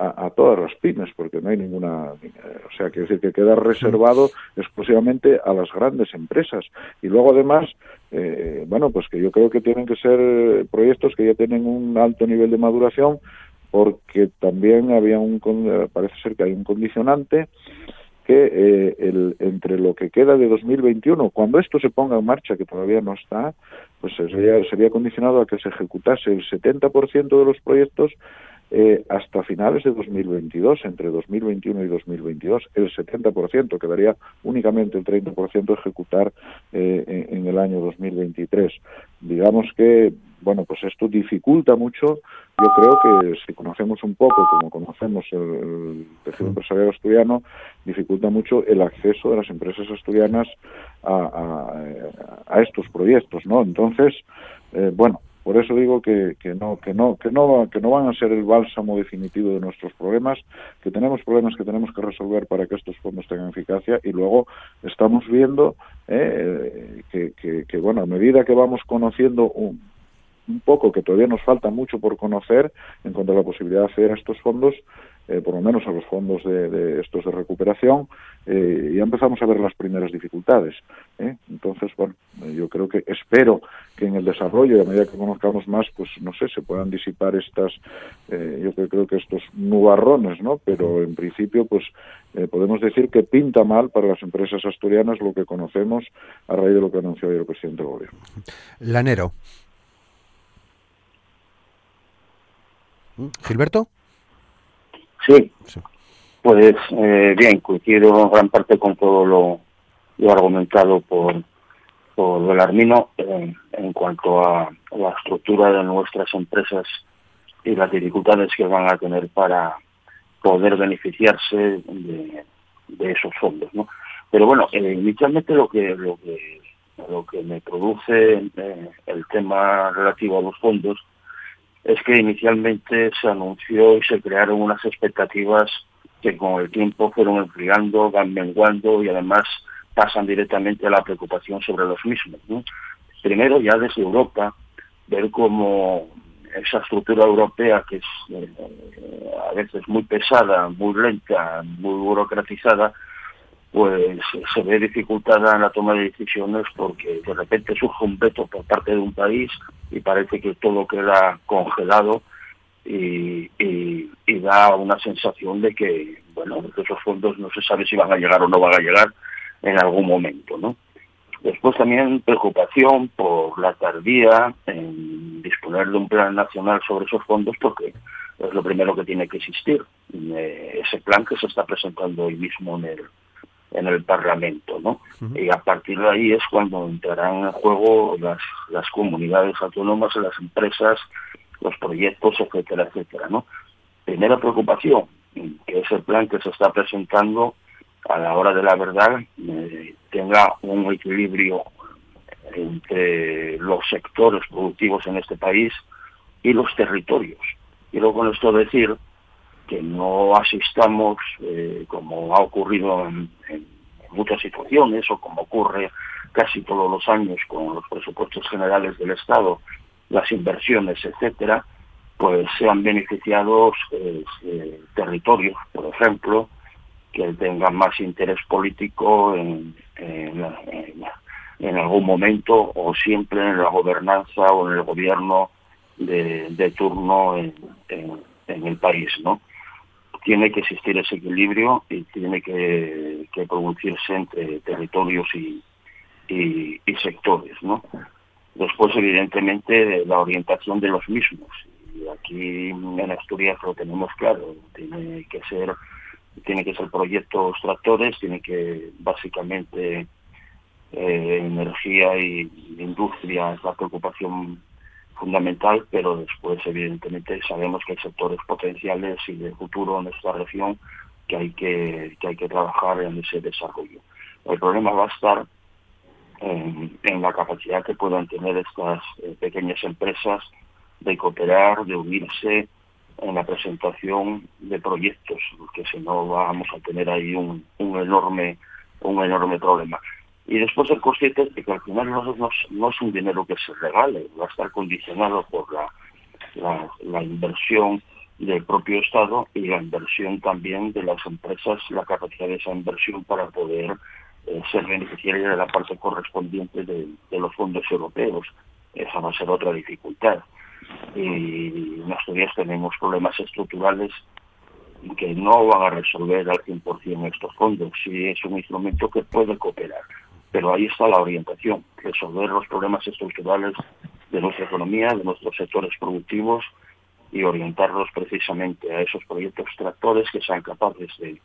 a, todas las pymes, porque no hay ninguna, o sea, quiere decir que queda reservado exclusivamente a las grandes empresas. Y luego además, eh, bueno, pues que yo creo que tienen que ser proyectos que ya tienen un alto nivel de maduración, porque también había un, parece ser que hay un condicionante que eh, el, entre lo que queda de 2021, cuando esto se ponga en marcha, que todavía no está, pues sería, sería condicionado a que se ejecutase el 70% de los proyectos eh, hasta finales de 2022, entre 2021 y 2022, el 70%, quedaría únicamente el 30% ejecutar eh, en, el año 2023. Digamos que, bueno, pues esto dificulta mucho, yo creo que si conocemos un poco, como conocemos el, tejido empresarial asturiano, dificulta mucho el acceso de las empresas asturianas a, a, estos proyectos, ¿no? Entonces, eh, bueno, por eso digo que, que, no, que, no, que, no, que no van a ser el bálsamo definitivo de nuestros problemas, que tenemos problemas que tenemos que resolver para que estos fondos tengan eficacia y luego estamos viendo eh, que, que, que, bueno, a medida que vamos conociendo un, un poco que todavía nos falta mucho por conocer en cuanto a la posibilidad de acceder a estos fondos, eh, por lo menos a los fondos de, estos de recuperación, eh, ya empezamos a ver las primeras dificultades. ¿eh? Entonces, bueno, yo creo que espero que en el desarrollo, a medida que conozcamos más, pues no sé, se puedan disipar estas, yo creo que estos nubarrones, ¿no? Pero en principio, pues podemos decir que pinta mal para las empresas asturianas lo que conocemos a raíz de lo que anunció ayer el presidente del gobierno. Lanero. Gilberto. Sí. Pues eh, bien, coincido en gran parte con todo lo, argumentado por, por Belarmino eh, en cuanto a la estructura de nuestras empresas y las dificultades que van a tener para poder beneficiarse de, esos fondos, ¿no? Pero bueno, eh, inicialmente lo que lo que lo que me produce el tema relativo a los fondos es que inicialmente se anunció y se crearon unas expectativas que con el tiempo fueron enfriando, van menguando y además pasan directamente a la preocupación sobre los mismos. Primero ya desde Europa, ver cómo esa estructura europea que es eh, a veces muy pesada, muy lenta, muy burocratizada, pues se ve dificultada en la toma de decisiones porque de repente surge un veto por parte de un país y parece que todo queda congelado y, da una sensación de que, bueno, esos fondos no se sabe si van a llegar o no van a llegar en algún momento, ¿no? Después también preocupación por la tardía en disponer de un plan nacional sobre esos fondos porque es lo primero que tiene que existir. Eh, ese plan que se está presentando hoy mismo en el, en el Parlamento, ¿no? Y a partir de ahí es cuando entrarán en juego las, las comunidades autónomas, las empresas, los proyectos, etcétera, etcétera, ¿no? Primera preocupación, que ese plan que se está presentando a la hora de la verdad eh, tenga un equilibrio entre los sectores productivos en este país y los territorios. Quiero con esto decir que no asistamos, eh, como ha ocurrido en, muchas situaciones o como ocurre casi todos los años con los presupuestos generales del Estado, las inversiones, etcétera, pues sean beneficiados eh, eh, territorios, por ejemplo, que tengan más interés político en, algún momento o siempre en la gobernanza o en el gobierno de, turno en, en, el país, ¿no? Tiene que existir ese equilibrio y tiene que, producirse entre territorios y, y, sectores, ¿no? Después, evidentemente, la orientación de los mismos. Y aquí en Asturias lo tenemos claro. Tiene que ser, tiene que ser proyectos tractores, tiene que básicamente eh, energía y industria es la preocupación fundamental, pero después evidentemente sabemos que hay sectores potenciales y de futuro en nuestra región que hay que, que hay que trabajar en ese desarrollo. El problema va a estar en, la capacidad que puedan tener estas eh, pequeñas empresas de cooperar, de unirse en la presentación de proyectos, porque si no vamos a tener ahí un, un enorme un enorme problema y después ser conscientes de que al final no, es un dinero que se regale, va a estar condicionado por la, la, inversión del propio Estado y la inversión también de las empresas, la capacidad de esa inversión para poder eh, ser beneficiaria de la parte correspondiente de, los fondos europeos. Esa va a ser otra dificultad. Y en Asturias tenemos problemas estructurales que no van a resolver al 100% estos fondos. Sí es un instrumento que puede cooperar pero ahí está la orientación, resolver los problemas estructurales de nuestra economía, de nuestros sectores productivos y orientarlos precisamente a esos proyectos tractores que sean capaces de,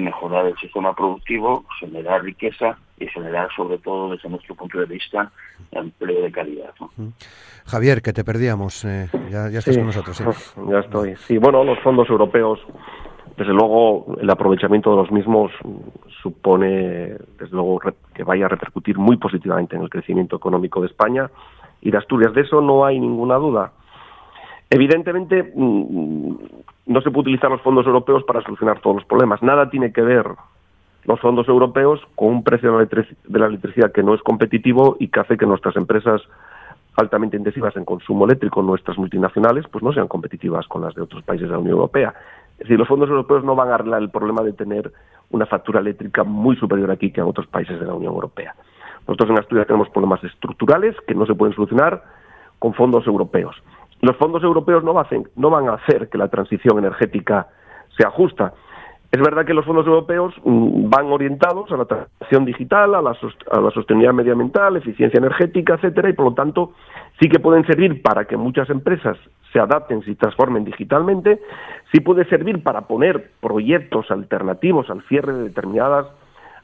mejorar el sistema productivo, generar riqueza y generar sobre todo desde nuestro punto de vista empleo de calidad. Javier, que te perdíamos, eh, ya, estás con nosotros. ¿sí? Ya estoy. Sí, bueno, los fondos europeos desde luego, el aprovechamiento de los mismos supone, desde luego, que vaya a repercutir muy positivamente en el crecimiento económico de España y de Asturias. De eso no hay ninguna duda. Evidentemente, mm, no se puede utilizar los fondos europeos para solucionar todos los problemas. Nada tiene que ver los fondos europeos con un precio de la electricidad que no es competitivo y que hace que nuestras empresas altamente intensivas en consumo eléctrico, nuestras multinacionales, pues no sean competitivas con las de otros países de la Unión Europea. Es decir, los fondos europeos no van a arreglar el problema de tener una factura eléctrica muy superior aquí que en otros países de la Unión Europea. Nosotros en Asturias tenemos problemas estructurales que no se pueden solucionar con fondos europeos. Los fondos europeos no, no van a hacer que la transición energética sea justa. Es verdad que los fondos europeos mm, van orientados a la transición digital, a la, a la, sostenibilidad medioambiental, eficiencia energética, etcétera, y por lo tanto sí que pueden servir para que muchas empresas se adapten, se transformen digitalmente, sí puede servir para poner proyectos alternativos al cierre de determinadas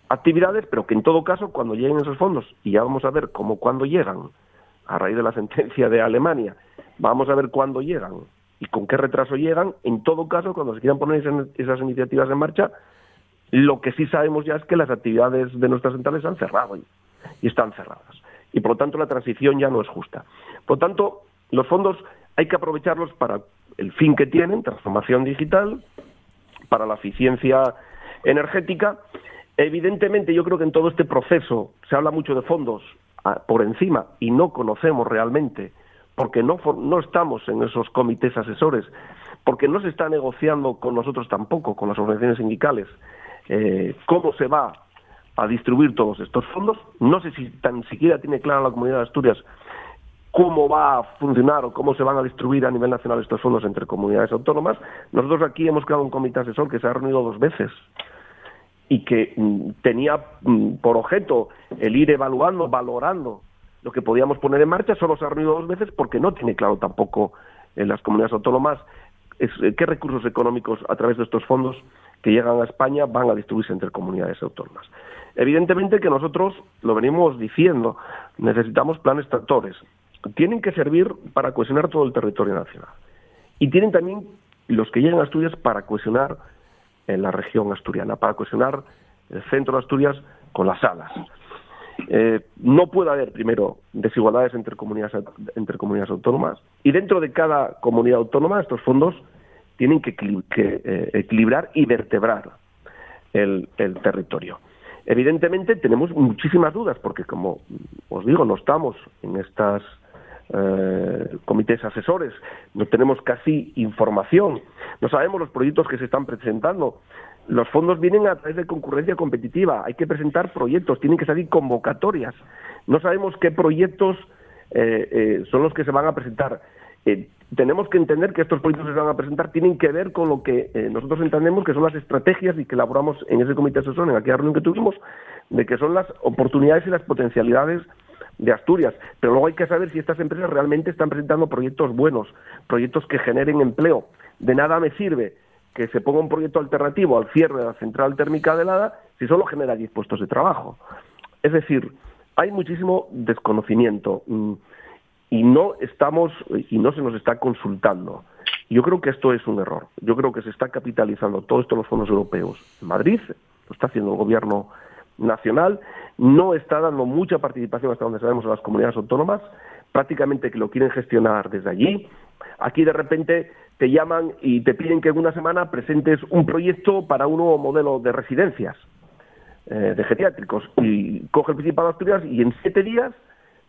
actividades, pero que en todo caso cuando lleguen esos fondos, y ya vamos a ver cómo cuando llegan, a raíz de la sentencia de Alemania, vamos a ver cuándo llegan, y con qué retraso llegan, en todo caso, cuando se quieran poner esas, iniciativas en marcha, lo que sí sabemos ya es que las actividades de nuestras centrales han cerrado y, están cerradas. Y por lo tanto la transición ya no es justa. Por lo tanto, los fondos hay que aprovecharlos para el fin que tienen, transformación digital, para la eficiencia energética. Evidentemente, yo creo que en todo este proceso se habla mucho de fondos ah, por encima y no conocemos realmente porque no, no estamos en esos comités asesores, porque no se está negociando con nosotros tampoco, con las organizaciones sindicales, eh, cómo se va a distribuir todos estos fondos. No sé si tan siquiera tiene clara la comunidad de Asturias cómo va a funcionar o cómo se van a distribuir a nivel nacional estos fondos entre comunidades autónomas. Nosotros aquí hemos creado un comité asesor que se ha reunido dos veces y que mm, tenía mm, por objeto el ir evaluando, valorando lo que podíamos poner en marcha, solo se ha reunido dos veces porque no tiene claro tampoco en las comunidades autónomas eh, qué recursos económicos a través de estos fondos que llegan a España van a distribuirse entre comunidades autónomas. Evidentemente que nosotros lo venimos diciendo, necesitamos planes tractores. Tienen que servir para cohesionar todo el territorio nacional. Y tienen también los que llegan a Asturias para cohesionar en la región asturiana, para cohesionar el centro de Asturias con las salas. Eh, no puede haber, primero, desigualdades entre comunidades, entre comunidades autónomas y dentro de cada comunidad autónoma estos fondos tienen que, eh, equilibrar y vertebrar el, territorio. Evidentemente tenemos muchísimas dudas porque, como os digo, no estamos en estas eh, comités asesores, no tenemos casi información, no sabemos los proyectos que se están presentando, los fondos vienen a través de concurrencia competitiva, hay que presentar proyectos, tienen que salir convocatorias. No sabemos qué proyectos eh, eh, son los que se van a presentar. Eh, tenemos que entender que estos proyectos que se van a presentar tienen que ver con lo que eh, nosotros entendemos que son las estrategias y que elaboramos en ese comité asesor, en aquella reunión que tuvimos, de que son las oportunidades y las potencialidades de Asturias. Pero luego hay que saber si estas empresas realmente están presentando proyectos buenos, proyectos que generen empleo. De nada me sirve que se ponga un proyecto alternativo al cierre de la central térmica de Lada si solo genera 10 puestos de trabajo. Es decir, hay muchísimo desconocimiento mm, y no estamos y no se nos está consultando. Yo creo que esto es un error. Yo creo que se está capitalizando todo esto en los fondos europeos. Madrid lo está haciendo el gobierno nacional, no está dando mucha participación hasta donde sabemos a las comunidades autónomas, prácticamente que lo quieren gestionar desde allí. Aquí de repente te llaman y te piden que en una semana presentes un proyecto para un nuevo modelo de residencias eh, de geriátricos y coge el Principado de Asturias y en siete días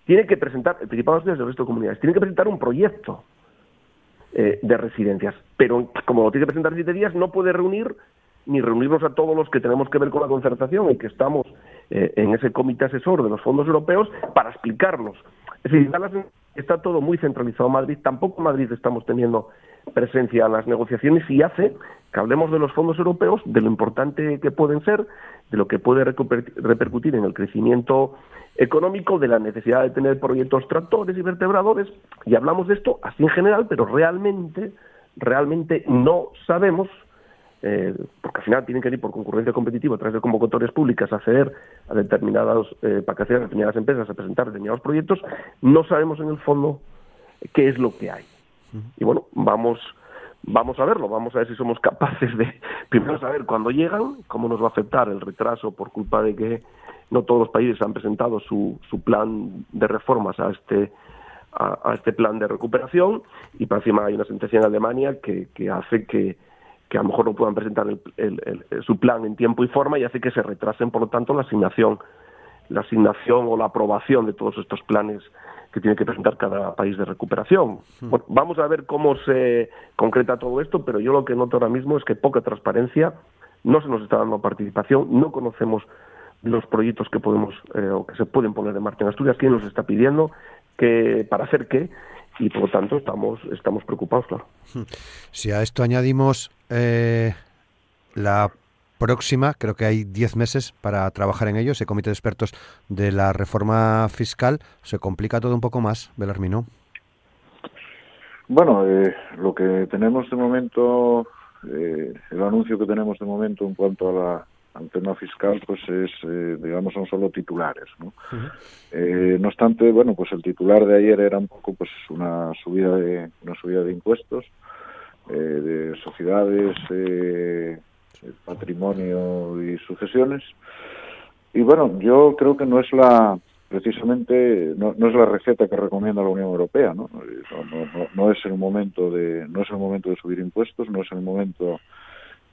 tiene que presentar, el Principado de Asturias y el resto de comunidades, tiene que presentar un proyecto eh, de residencias, pero como lo tiene que presentar en siete días no puede reunir ni reunirnos a todos los que tenemos que ver con la concertación y que estamos eh, en ese comité asesor de los fondos europeos para explicarnos. Es decir, está todo muy centralizado. En Madrid, tampoco en Madrid estamos teniendo presencia en las negociaciones y hace que hablemos de los fondos europeos, de lo importante que pueden ser, de lo que puede repercutir en el crecimiento económico, de la necesidad de tener proyectos tractores y vertebradores, y hablamos de esto así en general, pero realmente, realmente no sabemos eh, porque al final tienen que ir por concurrencia competitiva a través de convocatorias públicas a acceder a determinados, eh, para a determinadas empresas a presentar determinados proyectos, no sabemos en el fondo qué es lo que hay. Y bueno, vamos, vamos a verlo, vamos a ver si somos capaces de primero saber cuándo llegan, cómo nos va a afectar el retraso por culpa de que no todos los países han presentado su, su plan de reformas a este a, este plan de recuperación y para encima hay una sentencia en Alemania que, que hace que que a lo mejor no puedan presentar su plan en tiempo y forma y hace que se retrasen, por lo tanto, la asignación, la asignación o la aprobación de todos estos planes que tiene que presentar cada país de recuperación. Hmm. vamos a ver cómo se concreta todo esto, pero yo lo que noto ahora mismo es que poca transparencia, no se nos está dando participación, no conocemos los proyectos que podemos eh, o que se pueden poner en marcha en Asturias, quién los está pidiendo, que, para hacer qué, y por lo tanto estamos, estamos preocupados, claro. Si a esto añadimos eh, la próxima, creo que hay 10 meses para trabajar en ello, ese comité de expertos de la reforma fiscal, se complica todo un poco más, Belarmino. Bueno, eh, lo que tenemos de momento, eh, el anuncio que tenemos de momento en cuanto a la al tema fiscal pues es eh, digamos son solo titulares no eh, no obstante bueno pues el titular de ayer era un poco pues una subida de una subida de impuestos eh, de sociedades patrimonio y sucesiones. Y bueno yo creo que no es la precisamente no, no, es la receta que recomienda la Unión Europea ¿no? No, no, no es el momento de no es el momento de subir impuestos no es el momento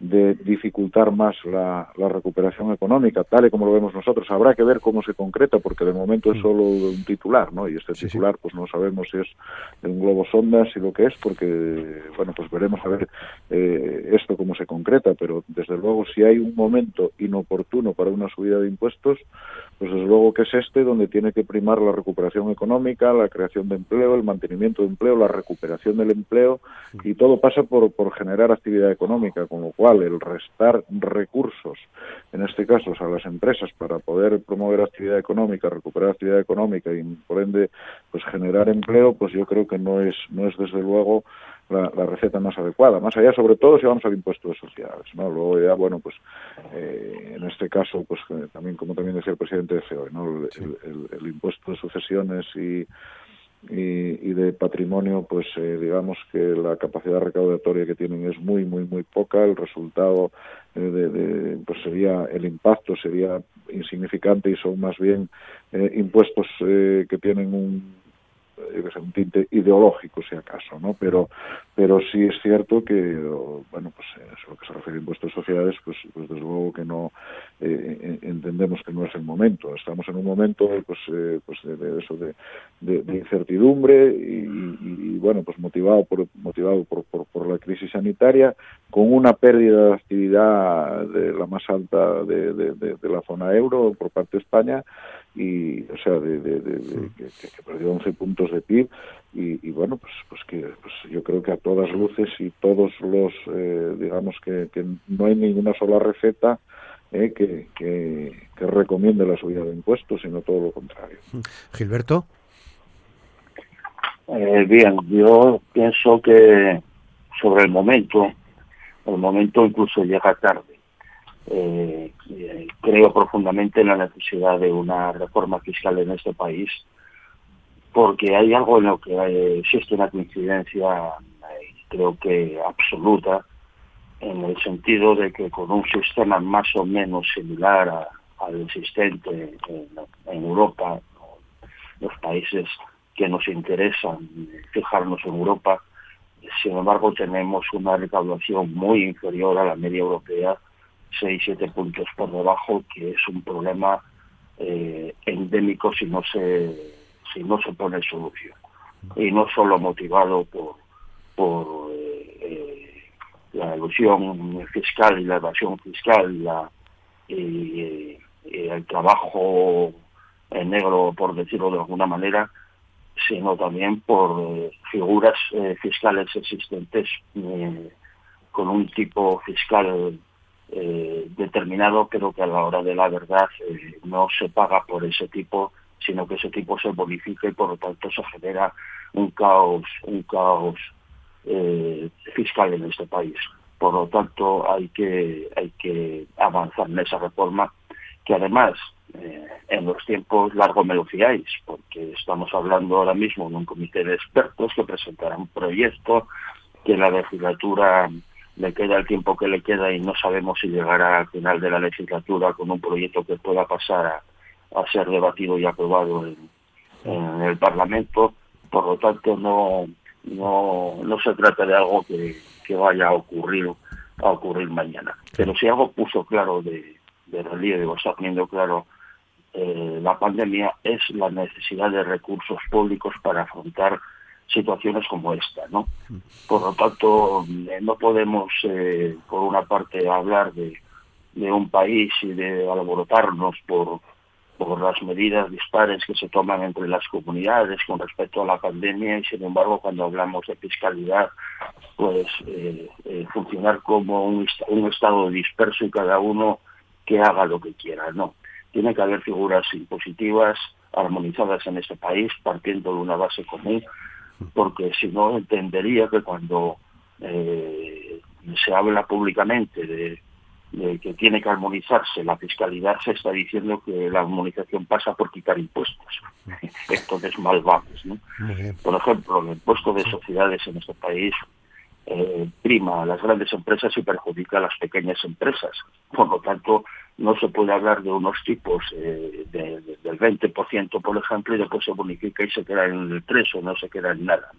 de dificultar más la, recuperación económica, tal y como lo vemos nosotros. Habrá que ver cómo se concreta, porque de momento es mm. solo un titular, ¿no? Y este titular, pues no sabemos si es de un globo sonda, si lo que es, porque, bueno, pues veremos a ver eh, esto cómo se concreta, pero desde luego si hay un momento inoportuno para una subida de impuestos, pues desde luego que es este donde tiene que primar la recuperación económica, la creación de empleo, el mantenimiento de empleo, la recuperación del empleo, y todo pasa por, por generar actividad económica, con lo cual el restar recursos, en este caso a las empresas, para poder promover actividad económica, recuperar actividad económica y por ende pues generar empleo, pues yo creo que no es, no es desde luego la, receta más adecuada. Más allá, sobre todo, si vamos al impuesto de sociedades. ¿no? Luego ya, bueno, pues eh, en este caso, pues eh, también, como también decía el presidente de CEOE, ¿no? el, impuesto de sucesiones y, y, de patrimonio, pues eh, digamos que la capacidad recaudatoria que tienen es muy, muy, muy poca. El resultado de, pues sería, el impacto sería insignificante y son más bien impuestos que tienen un un tinte ideológico si acaso, ¿no? Pero, pero sí es cierto que, bueno, pues eso lo que se refiere a impuestos de sociedades, pues, pues desde luego que no eh, entendemos que no es el momento. Estamos en un momento, pues, eh, pues de, eso de, de, incertidumbre y, bueno, pues motivado por motivado por, por, por, la crisis sanitaria, con una pérdida de actividad de la más alta de, de la zona euro por parte de España y o sea de, que, perdió 11 puntos de PIB y, bueno pues pues que pues yo creo que a todas luces y todos los eh, digamos que, no hay ninguna sola receta eh, que, que, recomiende la subida de impuestos sino todo lo contrario. Gilberto. Eh, bien yo pienso que sobre el momento el momento incluso llega tarde eh, eh, creo profundamente en la necesidad de una reforma fiscal en este país, porque hay algo en lo que eh, existe una coincidencia, creo que absoluta, en el sentido de que con un sistema más o menos similar al existente en, Europa, los países que nos interesan fijarnos en Europa, sin embargo tenemos una recaudación muy inferior a la media europea 6, 7 puntos por debajo, que es un problema eh, endémico si no se si no se pone solución. Y no solo motivado por, por eh, eh, la ilusión fiscal y la evasión fiscal la, el trabajo negro, por decirlo de alguna manera, sino también por figuras fiscales existentes con un tipo fiscal eh, determinado, pero que a la hora de la verdad eh, no se paga por ese tipo, sino que ese tipo se bonifica y por lo tanto se genera un caos, un caos eh, fiscal en este país. Por lo tanto, hay que, hay que avanzar en esa reforma, que además en los tiempos largo me lo fiáis, porque estamos hablando ahora mismo de un comité de expertos que presentará un proyecto que la legislatura le queda el tiempo que le queda y no sabemos si llegará al final de la legislatura con un proyecto que pueda pasar a, ser debatido y aprobado en, el Parlamento. Por lo tanto, no, no, no se trata de algo que, vaya a ocurrir a ocurrir mañana. Pero si algo puso claro de, de relieve o está poniendo claro eh, la pandemia es la necesidad de recursos públicos para afrontar situaciones como esta, ¿no? Por lo tanto, eh, no podemos, eh, por una parte, hablar de, de, un país y de alborotarnos por, por las medidas dispares que se toman entre las comunidades con respecto a la pandemia y, sin embargo, cuando hablamos de fiscalidad, pues eh, funcionar como un, un estado disperso y cada uno que haga lo que quiera, ¿no? Tiene que haber figuras impositivas armonizadas en este país, partiendo de una base común porque si no entendería que cuando eh, se habla públicamente de, que tiene que armonizarse la fiscalidad, se está diciendo que la armonización pasa por quitar impuestos. Entonces mal vamos. ¿no? Por ejemplo, el impuesto de sociedades en este país eh, prima a las grandes empresas y perjudica a las pequeñas empresas. Por lo tanto, no se puede hablar de unos tipos eh, del 20%, por ejemplo, y después se bonifica y se queda en el 3 o no se queda en nada.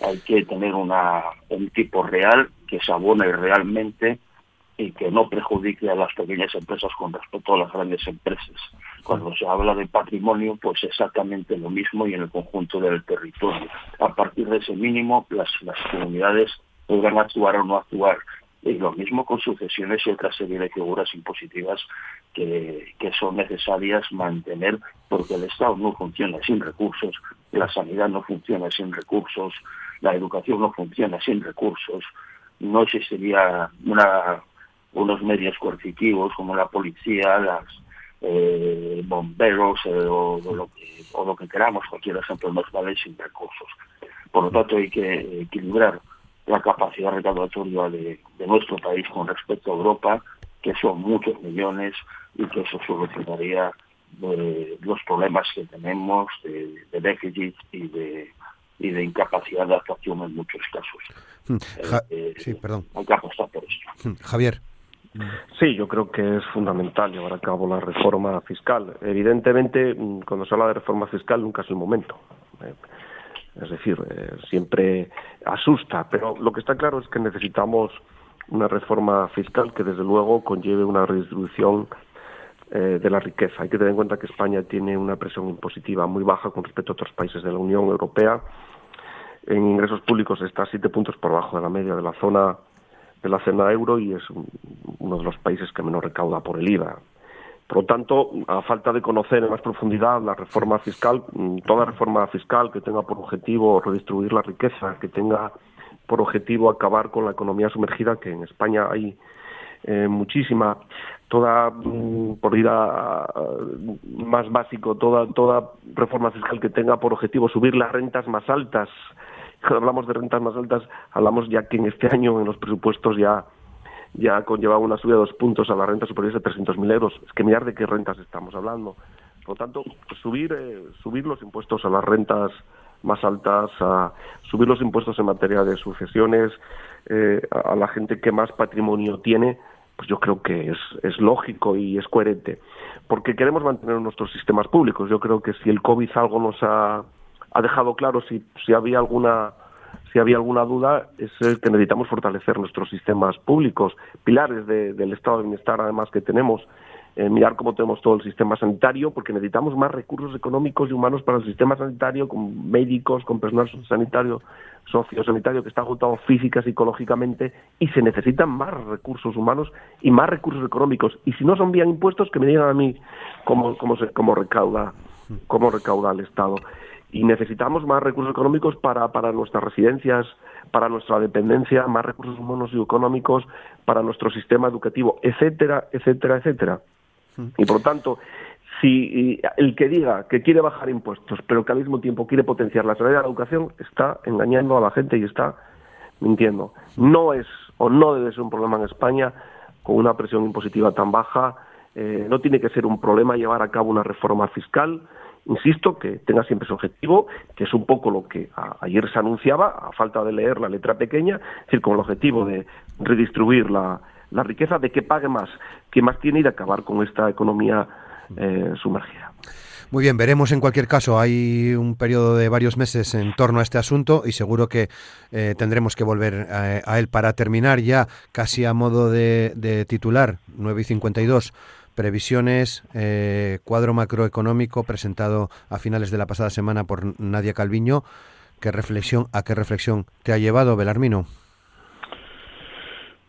Hay que tener una, un tipo real que se abone realmente y que no perjudique a las pequeñas empresas con respecto a las grandes empresas. Cuando se habla de patrimonio, pues exactamente lo mismo y en el conjunto del territorio. A partir de ese mínimo, las, las comunidades podrán actuar o no actuar. Y lo mismo con sucesiones y otra serie de figuras impositivas que, que son necesarias mantener, porque el Estado no funciona sin recursos, la sanidad no funciona sin recursos, la educación no funciona sin recursos, no existiría una unos medios coercitivos como la policía, las eh, bomberos eh, o, lo que, o lo que queramos, cualquier ejemplo nos vale sin recursos. Por lo tanto, hay que equilibrar la capacidad recaudatoria de, nuestro país con respecto a Europa, que son muchos millones y que eso solucionaría eh, los problemas que tenemos de, déficit y de, y de incapacidad de actuación en muchos casos. Hmm. sí, perdón. Hay que apostar por esto. Hmm. Javier. Sí, yo creo que es fundamental llevar a cabo la reforma fiscal. Evidentemente, mm, cuando se habla de reforma fiscal nunca es el momento. Es decir, eh, siempre asusta, pero lo que está claro es que necesitamos una reforma fiscal que desde luego conlleve una redistribución eh, de la riqueza. Hay que tener en cuenta que España tiene una presión impositiva muy baja con respecto a otros países de la Unión Europea. En ingresos públicos está siete puntos por debajo de la media de la zona de la zona euro y es uno de los países que menos recauda por el IVA. Por lo tanto, a falta de conocer en más profundidad la reforma fiscal, mm, toda reforma fiscal que tenga por objetivo redistribuir la riqueza, que tenga por objetivo acabar con la economía sumergida, que en España hay eh, muchísima, toda, mm, por ir a, más básico, toda, toda reforma fiscal que tenga por objetivo subir las rentas más altas. Cuando hablamos de rentas más altas, hablamos ya que en este año en los presupuestos ya ya conllevaba una subida de dos puntos a la renta superior de 300.000 euros. Es que mirar de qué rentas estamos hablando. Por lo tanto, subir, eh, subir los impuestos a las rentas más altas, a subir los impuestos en materia de sucesiones eh, a la gente que más patrimonio tiene, pues yo creo que es, es lógico y es coherente. Porque queremos mantener nuestros sistemas públicos. Yo creo que si el COVID algo nos ha, ha dejado claro, si, si había alguna si había alguna duda, es que necesitamos fortalecer nuestros sistemas públicos, pilares del estado de bienestar, además que tenemos, eh, mirar cómo tenemos todo el sistema sanitario, porque necesitamos más recursos económicos y humanos para el sistema sanitario, con médicos, con personal sanitario, sociosanitario que está agotado física, psicológicamente, y se necesitan más recursos humanos y más recursos económicos. Y si no son bien impuestos, que me digan a mí cómo, cómo, se, cómo recauda cómo recauda el Estado y necesitamos más recursos económicos para, para nuestras residencias, para nuestra dependencia, más recursos humanos y económicos para nuestro sistema educativo, etcétera, etcétera, etcétera. Mm. Y por lo tanto, si el que diga que quiere bajar impuestos, pero que al mismo tiempo quiere potenciar la salida de la educación, está engañando a la gente y está mintiendo. No es o no debe ser un problema en España con una presión impositiva tan baja. Eh, no tiene que ser un problema llevar a cabo una reforma fiscal insisto, que tenga siempre su objetivo, que es un poco lo que ayer se anunciaba, a falta de leer la letra pequeña, es decir, con el objetivo de redistribuir la, riqueza, de que pague más, que más tiene y de acabar con esta economía eh, sumergida. Muy bien, veremos en cualquier caso. Hay un periodo de varios meses en torno a este asunto y seguro que eh, tendremos que volver a, él para terminar ya casi a modo de, de titular, 9 y 52 previsiones, eh, cuadro macroeconómico presentado a finales de la pasada semana por Nadia Calviño. ¿Qué reflexión, ¿A qué reflexión te ha llevado, Belarmino?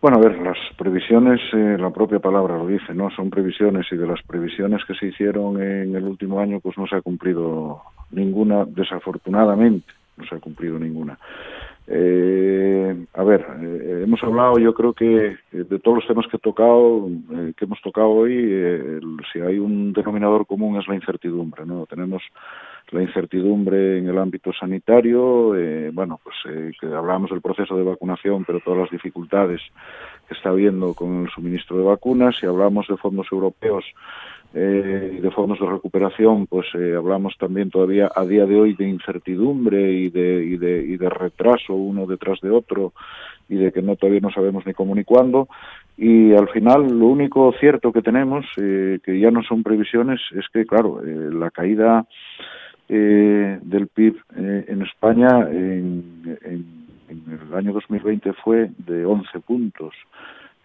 Bueno, a ver, las previsiones, eh, la propia palabra lo dice, ¿no? Son previsiones y de las previsiones que se hicieron en el último año, pues no se ha cumplido ninguna, desafortunadamente, no se ha cumplido ninguna. Eh, a ver, eh, hemos hablado, yo creo que eh, de todos los temas que he tocado, eh, que hemos tocado hoy, si hay un denominador común es la incertidumbre, ¿no? Tenemos la incertidumbre en el ámbito sanitario, bueno, pues que hablamos del proceso de vacunación, pero todas las dificultades que está habiendo con el suministro de vacunas, si hablamos de fondos europeos eh, de fondos de recuperación, pues eh, hablamos también todavía a día de hoy de incertidumbre y de, y de, y de retraso uno detrás de otro y de que no todavía no sabemos ni cómo ni cuándo. Y al final lo único cierto que tenemos, eh, que ya no son previsiones, es que, claro, eh, la caída eh, del PIB eh, en España en, en, en, el año 2020 fue de 11 puntos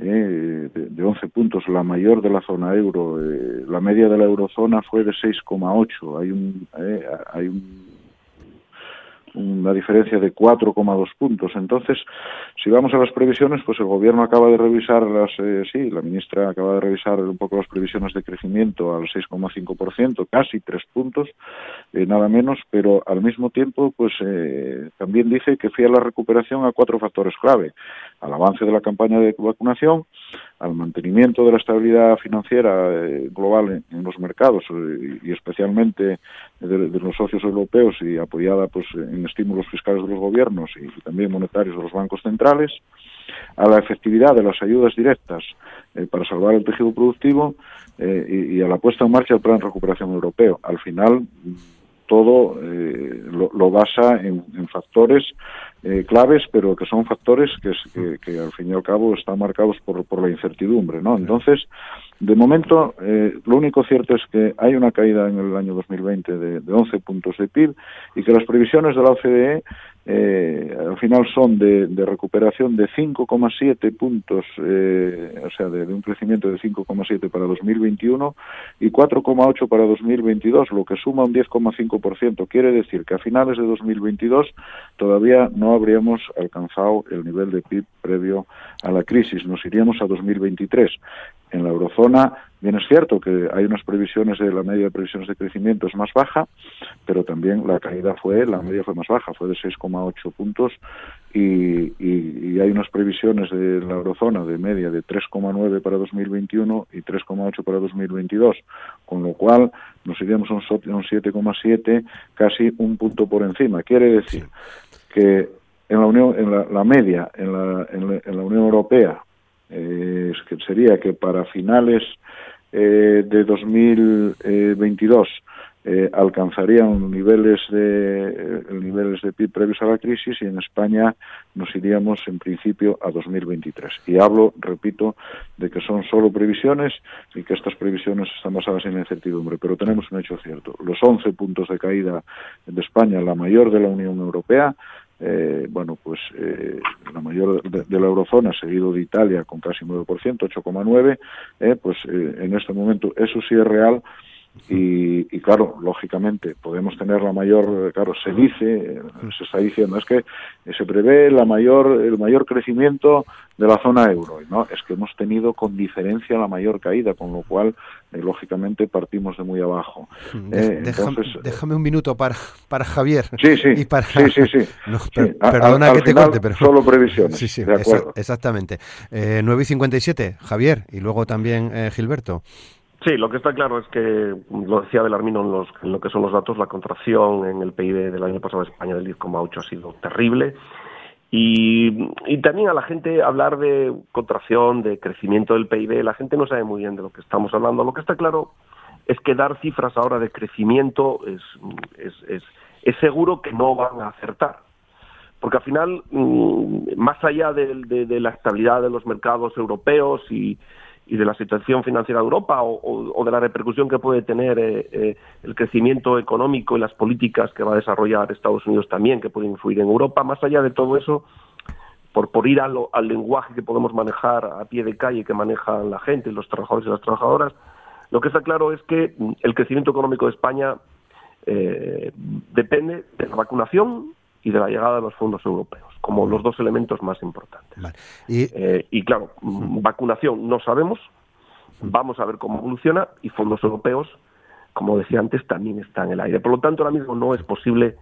eh, de, 11 puntos, la mayor de la zona euro. Eh, la media de la eurozona fue de 6,8. Hay un, eh, hay un una diferencia de 4,2 puntos. Entonces, si vamos a las previsiones, pues el gobierno acaba de revisar las, eh, sí, la ministra acaba de revisar un poco las previsiones de crecimiento al 6,5%, casi tres puntos, eh, nada menos, pero al mismo tiempo, pues también dice que fía la recuperación a cuatro factores clave: al avance de la campaña de vacunación, al mantenimiento de la estabilidad financiera eh, global en, los mercados eh, y especialmente de, los socios europeos y apoyada pues en estímulos fiscales de los gobiernos y, también monetarios de los bancos centrales, a la efectividad de las ayudas directas eh, para salvar el tejido productivo y, a la puesta en marcha del plan de recuperación europeo. Al final todo lo, basa en, en factores eh, claves, pero que son factores que, que, que, al fin y al cabo están marcados por, por la incertidumbre, ¿no? Entonces, de momento, eh, lo único cierto es que hay una caída en el año 2020 de, de 11 puntos de PIB y que las previsiones de la OCDE eh, al final son de, de recuperación de 5,7 puntos, eh, o sea, de, de, un crecimiento de 5,7 para 2021 y 4,8 para 2022, lo que suma un 10,5%. Quiere decir que a finales de 2022 todavía no habríamos alcanzado el nivel de PIB previo a la crisis, nos iríamos a 2023. En la eurozona Bien es cierto que hay unas previsiones de la media de previsiones de crecimiento es más baja, pero también la caída fue, la media fue más baja, fue de 6,8 puntos y, y, hay unas previsiones de la eurozona de media de 3,9 para 2021 y 3,8 para 2022, con lo cual nos iríamos a un 7,7, casi un punto por encima. Quiere decir que en la Unión, en la, media en la, en la, Unión Europea eh, que sería que para finales eh, de 2022 eh, alcanzarían niveles de eh, niveles de PIB previos a la crisis y en España nos iríamos en principio a 2023. Y hablo, repito, de que son solo previsiones y que estas previsiones están basadas en incertidumbre, pero tenemos un hecho cierto. Los 11 puntos de caída de España, la mayor de la Unión Europea, eh, bueno, pues eh, mayor de, la eurozona, seguido de Italia con casi 9%, 8,9%, eh, pues eh, en este momento eso sí es real y, claro, lógicamente podemos tener la mayor, claro, se dice, se está diciendo, es que se prevé la mayor, el mayor crecimiento de la zona euro, ¿no? Es que hemos tenido con diferencia la mayor caída, con lo cual, eh, lógicamente, partimos de muy abajo. Eh, déjame, un minuto para, para Javier. Sí, sí, sí, sí, sí. perdona que te corte, pero... Solo previsiones, sí, sí, exactamente. Eh, 9 y 57, Javier, y luego también eh, Gilberto. Sí, lo que está claro es que, lo decía Belarmino en, los, en lo que son los datos, la contracción en el PIB del año pasado de España del 10,8 ha sido terrible. Y, y, también a la gente hablar de contracción, de crecimiento del PIB, la gente no sabe muy bien de lo que estamos hablando. Lo que está claro es que dar cifras ahora de crecimiento es, es, es, es seguro que no van a acertar. Porque al final, mm, más allá de, de la estabilidad de los mercados europeos y, y de la situación financiera de Europa o, de la repercusión que puede tener eh, eh, el crecimiento económico y las políticas que va a desarrollar Estados Unidos también, que pueden influir en Europa. Más allá de todo eso, por, por ir al, lenguaje que podemos manejar a pie de calle, que manejan la gente, los trabajadores y las trabajadoras, lo que está claro es que mm, el crecimiento económico de España eh, depende de la vacunación y de la llegada de los fondos europeos como los dos elementos más importantes. Y, eh, y, claro, vacunación no sabemos, vamos a ver cómo evoluciona y fondos europeos, como decía antes, también están en el aire. Por lo tanto, ahora mismo no es posible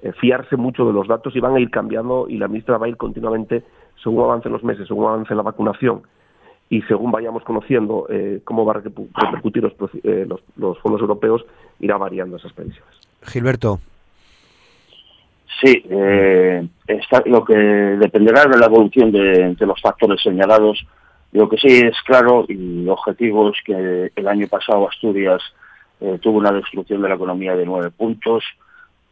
eh, fiarse mucho de los datos y van a ir cambiando y la ministra va a ir continuamente, según avancen los meses, según avance la vacunación y según vayamos conociendo eh, cómo va a repercutir los, los, los fondos europeos, irá variando esas previsiones. Gilberto. Sí, eh, está, lo que dependerá de la evolución de, los factores señalados. Lo que sí es claro y objetivo es que el año pasado Asturias eh, tuvo una destrucción de la economía de nueve puntos,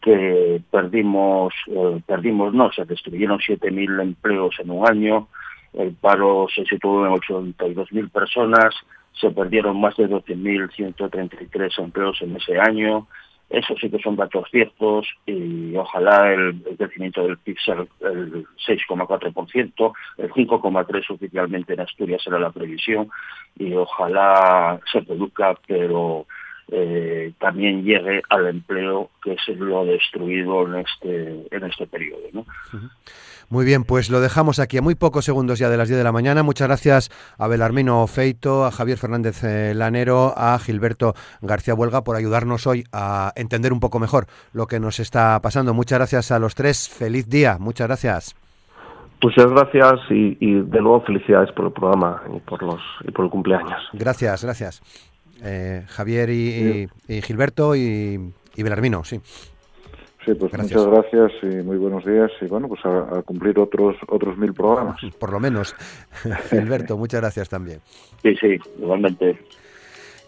que perdimos, eh, perdimos no, se destruyeron 7.000 empleos en un año, el paro se situó en 82.000 personas, se perdieron más de 12.133 empleos en ese año, eso sí que son datos ciertos y ojalá el, crecimiento del PIB sea el 6,4%, el 5,3% oficialmente en Asturias será la previsión y ojalá se produzca, pero eh, también llegue al empleo que es lo destruido en este en este periodo. ¿no? Muy bien, pues lo dejamos aquí a muy pocos segundos ya de las 10 de la mañana. Muchas gracias a Belarmino Feito, a Javier Fernández eh, Lanero, a Gilberto García Huelga por ayudarnos hoy a entender un poco mejor lo que nos está pasando. Muchas gracias a los tres. Feliz día. Muchas gracias. Muchas gracias y, de nuevo felicidades por el programa y por los y por el cumpleaños. Gracias, gracias. Eh, Javier y, Gilberto y, y Belarmino, sí. Sí, pues muchas gracias y muy buenos días y bueno, pues a, cumplir otros otros mil programas. Por lo menos. Alberto, muchas gracias también. Sí, sí, igualmente.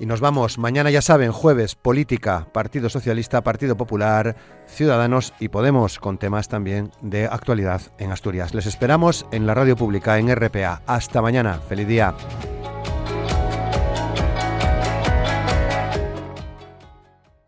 Y nos vamos, mañana ya saben, jueves, política, Partido Socialista, Partido Popular, Ciudadanos y Podemos, con temas también de actualidad en Asturias. Les esperamos en la radio pública, en RPA. Hasta mañana, feliz día.